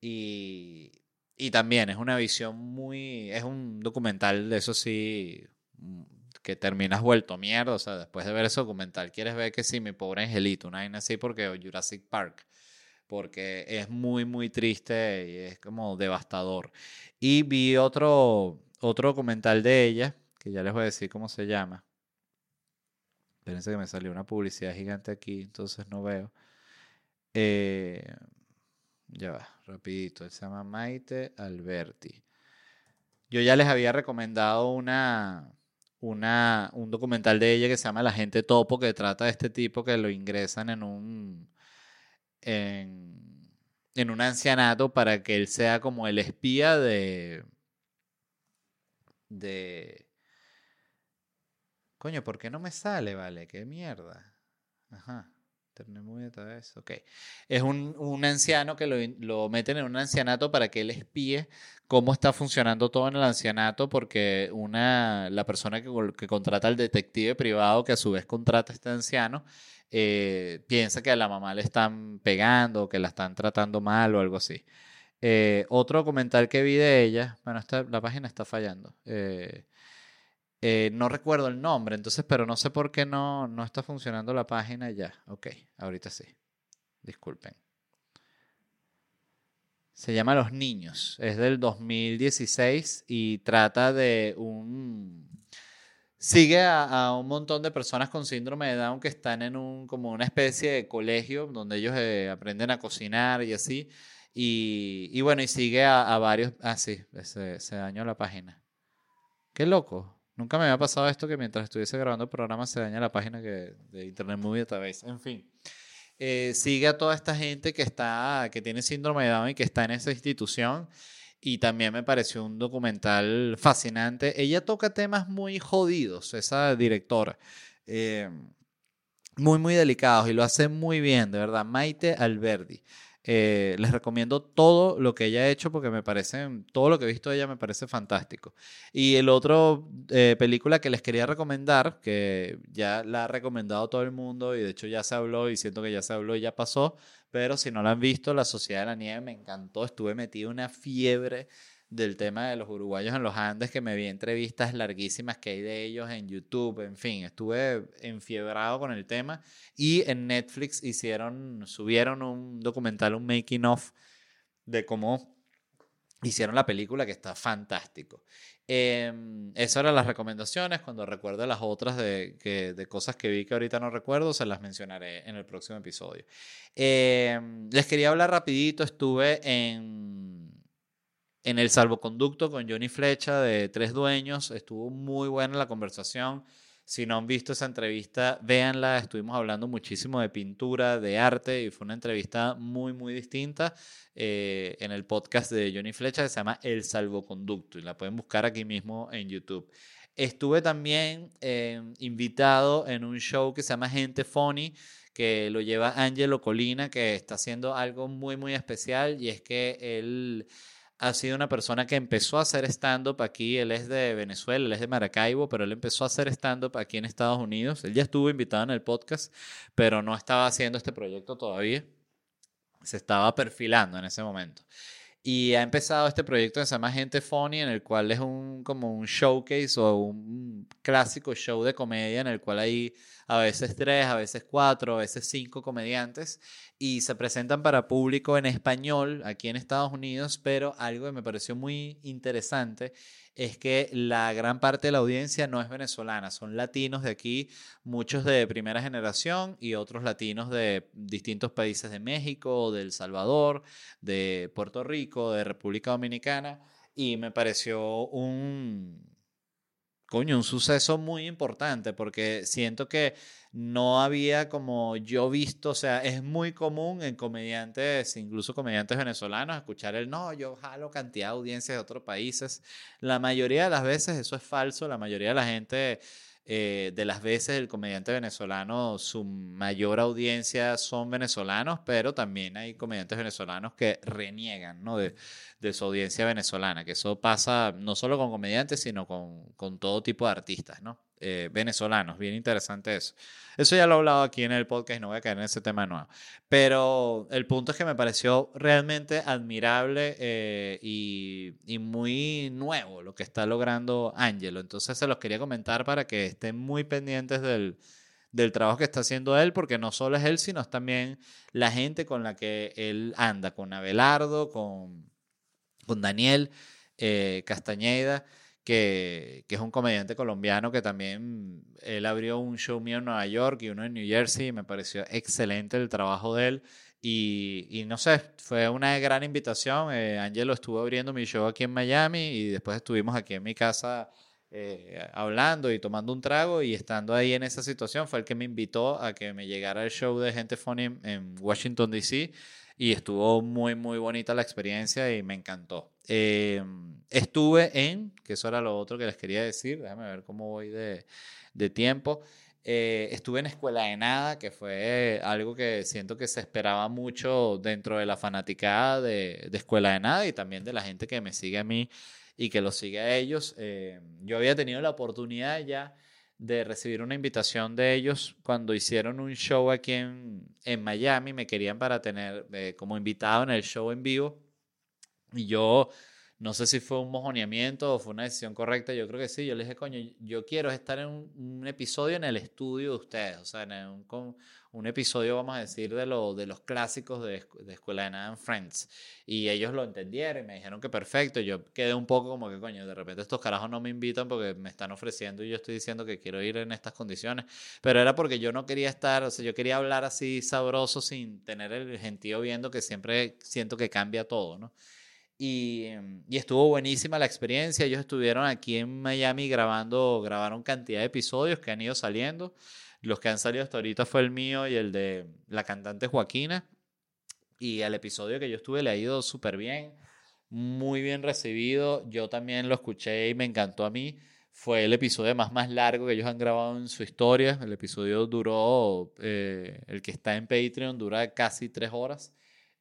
Speaker 2: Y, y, también es una visión muy es un documental de eso sí mm, que terminas vuelto mierda o sea después de ver ese documental quieres ver que sí mi pobre angelito una vaina así porque Jurassic Park porque es muy muy triste y es como devastador. Y vi otro otro documental de ella que ya les voy a decir cómo se llama. Espérense que me salió una publicidad gigante aquí, entonces no veo. Eh, ya va, rapidito. Él se llama Maite Alberti. Yo ya les había recomendado una, una, un documental de ella que se llama La gente topo, que trata de este tipo que lo ingresan en un, en, en un ancianato para que él sea como el espía de, de, Coño, ¿por qué no me sale, vale? ¿Qué mierda? Ajá. Ok. Es un, un anciano que lo, lo, meten en un ancianato para que él espíe cómo está funcionando todo en el ancianato, porque una, la persona que, que contrata al detective privado, que a su vez contrata a este anciano, eh, piensa que a la mamá le están pegando, que la están tratando mal o algo así. Eh, otro comentario que vi de ella, bueno, esta, la página está fallando. Eh, eh, no recuerdo el nombre, entonces, pero no sé por qué no, no está funcionando la página ya. Ok, ahorita sí. Disculpen. Se llama Los Niños. Es del 2016 y trata de un... Sigue a, un montón de personas con síndrome de Down que están en un, como una especie de colegio donde ellos eh, aprenden a cocinar y así. Y, bueno, y sigue a, varios... Ah, sí, se, se dañó la página. Qué loco. Nunca me había pasado esto que mientras estuviese grabando el programa se daña la página que, de Internet Movie Database. En fin. Eh, sigue a toda esta gente que está, que tiene síndrome de Down y que está en esa institución. y también me pareció un documental fascinante. Ella toca temas muy jodidos, esa directora. Eh, muy, muy delicados y lo hace muy bien, de verdad. Maite Alberdi. Eh, les recomiendo todo lo que ella ha hecho porque me parece, todo lo que he visto de ella me parece fantástico. Y el otro eh, película que les quería recomendar, que ya la ha recomendado todo el mundo y de hecho ya se habló y siento que ya se habló y ya pasó, pero si no la han visto, La Sociedad de la Nieve me encantó, estuve metido en una fiebre del tema de los uruguayos en los Andes, que me vi entrevistas larguísimas que hay de ellos en YouTube, en fin, estuve enfiebrado con el tema y en Netflix hicieron, subieron un documental, un making of de cómo hicieron la película que está fantástico. Eh, esas eran las recomendaciones. Cuando recuerde las otras de, que, de, cosas que vi que ahorita no recuerdo, se las mencionaré en el próximo episodio. Em, les quería hablar rapidito. Estuve en, en el salvoconducto con Johnny Flecha de Tres Dueños. Estuvo muy buena la conversación. Si no han visto esa entrevista, véanla. Estuvimos hablando muchísimo de pintura, de arte y fue una entrevista muy, muy distinta eh, en el podcast de Johnny Flecha que se llama El Salvoconducto y la pueden buscar aquí mismo en YouTube. Estuve también eh, invitado en un show que se llama Gente Funny que lo lleva Angelo Colina, que está haciendo algo muy, muy especial y es que él ha sido una persona que empezó a hacer stand-up aquí. Él es de Venezuela, él es de Maracaibo, pero él empezó a hacer stand-up aquí en Estados Unidos. Él ya estuvo invitado en el podcast, pero no estaba haciendo este proyecto todavía. Se estaba perfilando en ese momento. Y ha empezado este proyecto que se llama Gente Funny, en el cual es un, como un showcase o un clásico show de comedia en el cual hay a veces tres, a veces cuatro, a veces cinco comediantes y se presentan para público en español aquí en Estados Unidos, pero algo que me pareció muy interesante es que la gran parte de la audiencia no es venezolana, son latinos de aquí, muchos de primera generación y otros latinos de distintos países de México, de El Salvador, de Puerto Rico, de República Dominicana y me pareció un coño, un suceso muy importante porque siento que no había como yo visto, o sea, es muy común en comediantes, incluso comediantes venezolanos, escuchar el no, yo jalo cantidad de audiencias de otros países. La mayoría de las veces eso es falso, la mayoría de la gente eh, de las veces el comediante venezolano, su mayor audiencia son venezolanos, pero también hay comediantes venezolanos que reniegan ¿no? de, su audiencia venezolana, que eso pasa no solo con comediantes, sino con, con todo tipo de artistas, ¿no? Eh, venezolanos. Bien interesante eso. Eso ya lo he hablado aquí en el podcast no voy a caer en ese tema nuevo. Pero el punto es que me pareció realmente admirable eh, y, y, muy nuevo lo que está logrando Angelo. Entonces se los quería comentar para que estén muy pendientes del, del trabajo que está haciendo él, porque no solo es él, sino es también la gente con la que él anda, con Abelardo, con, con Daniel eh, Castañeda que, es un comediante colombiano que también él abrió un show mío en Nueva York y uno en New Jersey y me pareció excelente el trabajo de él. Y, no sé, fue una gran invitación. Eh, Angelo estuvo abriendo mi show aquí en Miami y después estuvimos aquí en mi casa eh, hablando y tomando un trago y estando ahí en esa situación fue el que me invitó a que me llegara el show de Gente Funny en Washington, D.C y estuvo muy, muy bonita la experiencia y me encantó. Em, estuve en, que eso era lo otro que les quería decir, déjame ver cómo voy de, de tiempo. Eh, estuve en Escuela de Nada, que fue algo que siento que se esperaba mucho dentro de la fanaticada de, de Escuela de Nada y también de la gente que me sigue a mí y que los sigue a ellos. Em, yo había tenido la oportunidad ya de recibir una invitación de ellos cuando hicieron un show aquí en, en Miami. Me querían para tener eh, como invitado en el show en vivo. Y yo no sé si fue un mojoneamiento o fue una decisión correcta. Yo creo que sí. Yo les dije, coño, yo quiero estar en un, episodio en el estudio de ustedes. O sea, en un, un episodio, vamos a decir, de, lo, de los clásicos de, de Escuela de Nada en Friends. Y ellos lo entendieron y me dijeron que perfecto. Yo quedé un poco como que, coño, de repente estos carajos no me invitan porque me están ofreciendo y yo estoy diciendo que quiero ir en estas condiciones. Pero era porque yo no quería estar, o sea, yo quería hablar así sabroso sin tener el gentío viendo que siempre siento que cambia todo, ¿no? Y, y, estuvo buenísima la experiencia. Ellos estuvieron aquí en Miami grabando, grabaron cantidad de episodios que han ido saliendo. Los que han salido hasta ahorita fue el mío y el de la cantante Joaquina. Y al episodio que yo estuve le ha ido súper bien. muy bien recibido. Yo también lo escuché y me encantó a mí. Fue el episodio más, más largo que ellos han grabado en su historia. El episodio duró, eh, el que está en Patreon dura casi tres horas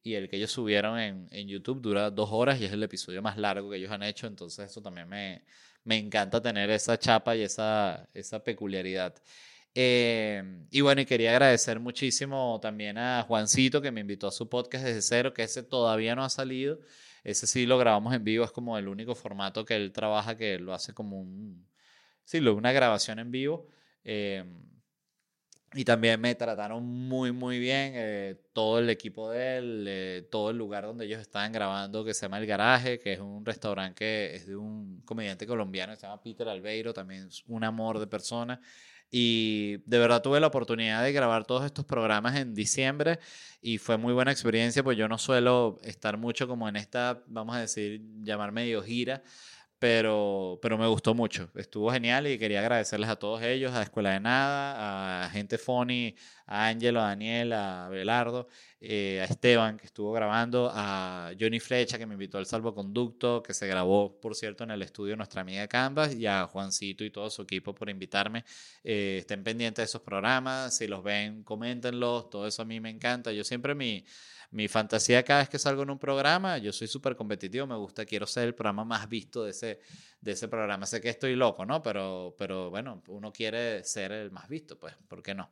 Speaker 2: y el que ellos subieron en, en, YouTube dura dos horas y es el episodio más largo que ellos han hecho. Entonces eso también me, me encanta tener esa chapa y esa, esa peculiaridad. Eh, y bueno, y quería agradecer muchísimo también a Juancito que me invitó a su podcast desde cero, que ese todavía no ha salido. Ese sí lo grabamos en vivo, es como el único formato que él trabaja que lo hace como un, sí, una grabación en vivo. Eh, y también me trataron muy, muy bien. Eh, todo el equipo de él, todo el lugar donde ellos estaban grabando, que se llama El Garaje, que es un restaurante que es de un comediante colombiano que se llama Peter Albeiro, también es un amor de persona. Y de verdad tuve la oportunidad de grabar todos estos programas en diciembre y fue muy buena experiencia, pues yo no suelo estar mucho como en esta, vamos a decir, llamar medio gira, pero, pero me gustó mucho. Estuvo genial y quería agradecerles a todos ellos, a Escuela de Nada, a Gente Funny, a Ángelo, a Daniel, a Belardo, eh, a Esteban, que estuvo grabando, a Johnny Flecha, que me invitó al salvoconducto, que se grabó, por cierto, en el estudio de nuestra amiga Canvas, y a Juancito y todo su equipo por invitarme. Eh, estén pendientes de esos programas, si los ven, coméntenlos, todo eso a mí me encanta. Yo siempre mi mi fantasía cada vez que salgo en un programa, yo soy súper competitivo, me gusta, quiero ser el programa más visto de ese, de ese programa. Sé que estoy loco, ¿no? Pero, pero bueno, uno quiere ser el más visto, pues, ¿por qué no?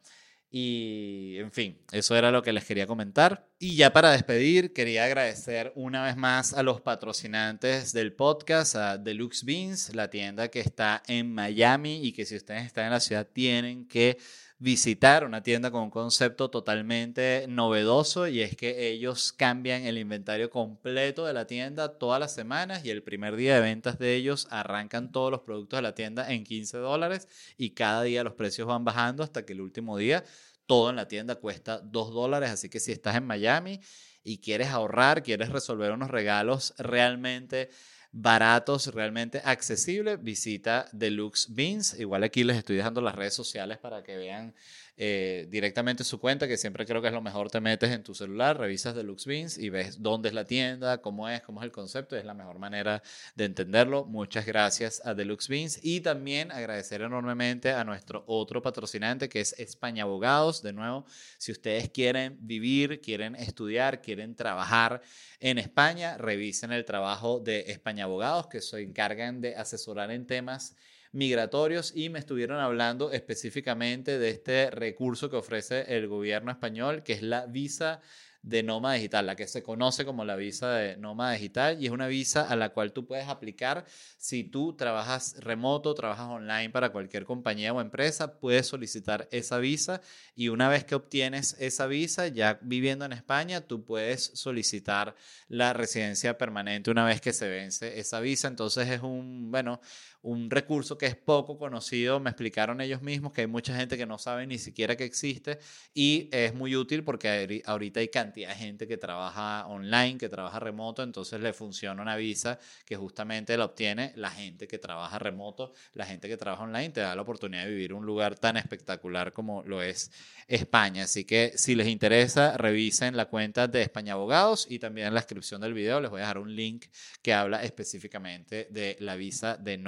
Speaker 2: Y, en fin, eso era lo que les quería comentar. Y ya para despedir, quería agradecer una vez más a los patrocinantes del podcast, a Deluxe Beans, la tienda que está en Miami y que si ustedes están en la ciudad tienen que visitar una tienda con un concepto totalmente novedoso y es que ellos cambian el inventario completo de la tienda todas las semanas y el primer día de ventas de ellos arrancan todos los productos de la tienda en 15 dólares y cada día los precios van bajando hasta que el último día todo en la tienda cuesta 2 dólares. Así que si estás en Miami y quieres ahorrar, quieres resolver unos regalos realmente baratos, realmente accesibles, visita Deluxe Beans. Igual aquí les estoy dejando las redes sociales para que vean eh, directamente su cuenta, que siempre creo que es lo mejor, te metes en tu celular, revisas Deluxe Beans y ves dónde es la tienda, cómo es, cómo es el concepto, es la mejor manera de entenderlo. Muchas gracias a Deluxe Beans y también agradecer enormemente a nuestro otro patrocinante que es España Abogados. De nuevo, si ustedes quieren vivir, quieren estudiar, quieren trabajar en España, revisen el trabajo de España Abogados que se encargan de asesorar en temas migratorios y me estuvieron hablando específicamente de este recurso que ofrece el gobierno español, que es la visa de nómada digital, la que se conoce como la visa de nómada digital y es una visa a la cual tú puedes aplicar si tú trabajas remoto, trabajas online para cualquier compañía o empresa, puedes solicitar esa visa y una vez que obtienes esa visa, ya viviendo en España, tú puedes solicitar la residencia permanente una vez que se vence esa visa, entonces es un, bueno, un recurso que es poco conocido, me explicaron ellos mismos que hay mucha gente que no sabe ni siquiera que existe y es muy útil porque ahorita hay cantidad de gente que trabaja online, que trabaja remoto, entonces le funciona una visa que justamente la obtiene la gente que trabaja remoto, la gente que trabaja online, te da la oportunidad de vivir un lugar tan espectacular como lo es España. Así que si les interesa, revisen la cuenta de España Abogados y también en la descripción del video les voy a dejar un link que habla específicamente de la visa de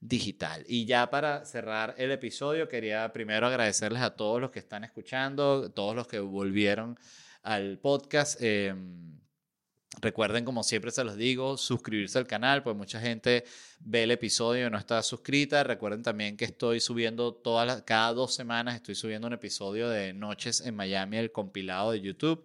Speaker 2: Digital. Y ya para cerrar el episodio, quería primero agradecerles a todos los que están escuchando, todos los que volvieron al podcast. Em, recuerden, como siempre se los digo, suscribirse al canal, pues mucha gente ve el episodio y no está suscrita. Recuerden también que estoy subiendo todas las, cada dos semanas, estoy subiendo un episodio de Noches en Miami, el compilado de YouTube.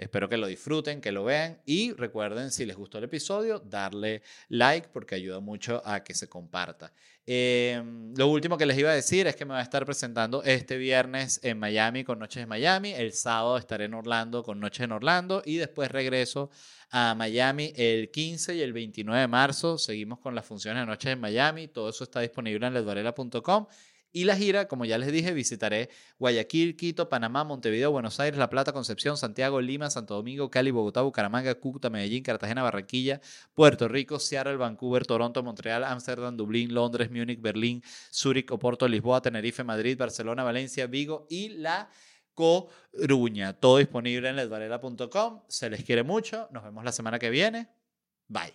Speaker 2: Espero que lo disfruten, que lo vean y recuerden si les gustó el episodio, darle like porque ayuda mucho a que se comparta. Em, lo último que les iba a decir es que me voy a estar presentando este viernes en Miami con Noches en Miami. El sábado estaré en Orlando con Noches en Orlando y después regreso a Miami el 15 y el 29 de marzo. Seguimos con las funciones de Noches en Miami. Todo eso está disponible en ledvarela.com y la gira, como ya les dije, visitaré Guayaquil, Quito, Panamá, Montevideo, Buenos Aires, La Plata, Concepción, Santiago, Lima, Santo Domingo, Cali, Bogotá, Bucaramanga, Cúcuta, Medellín, Cartagena, Barranquilla, Puerto Rico, Seattle, Vancouver, Toronto, Montreal, Ámsterdam, Dublín, Londres, Múnich, Berlín, Zúrich, Oporto, Lisboa, Tenerife, Madrid, Barcelona, Valencia, Vigo y La Coruña. Todo disponible en lesvarela.com. Se les quiere mucho. Nos vemos la semana que viene. Bye.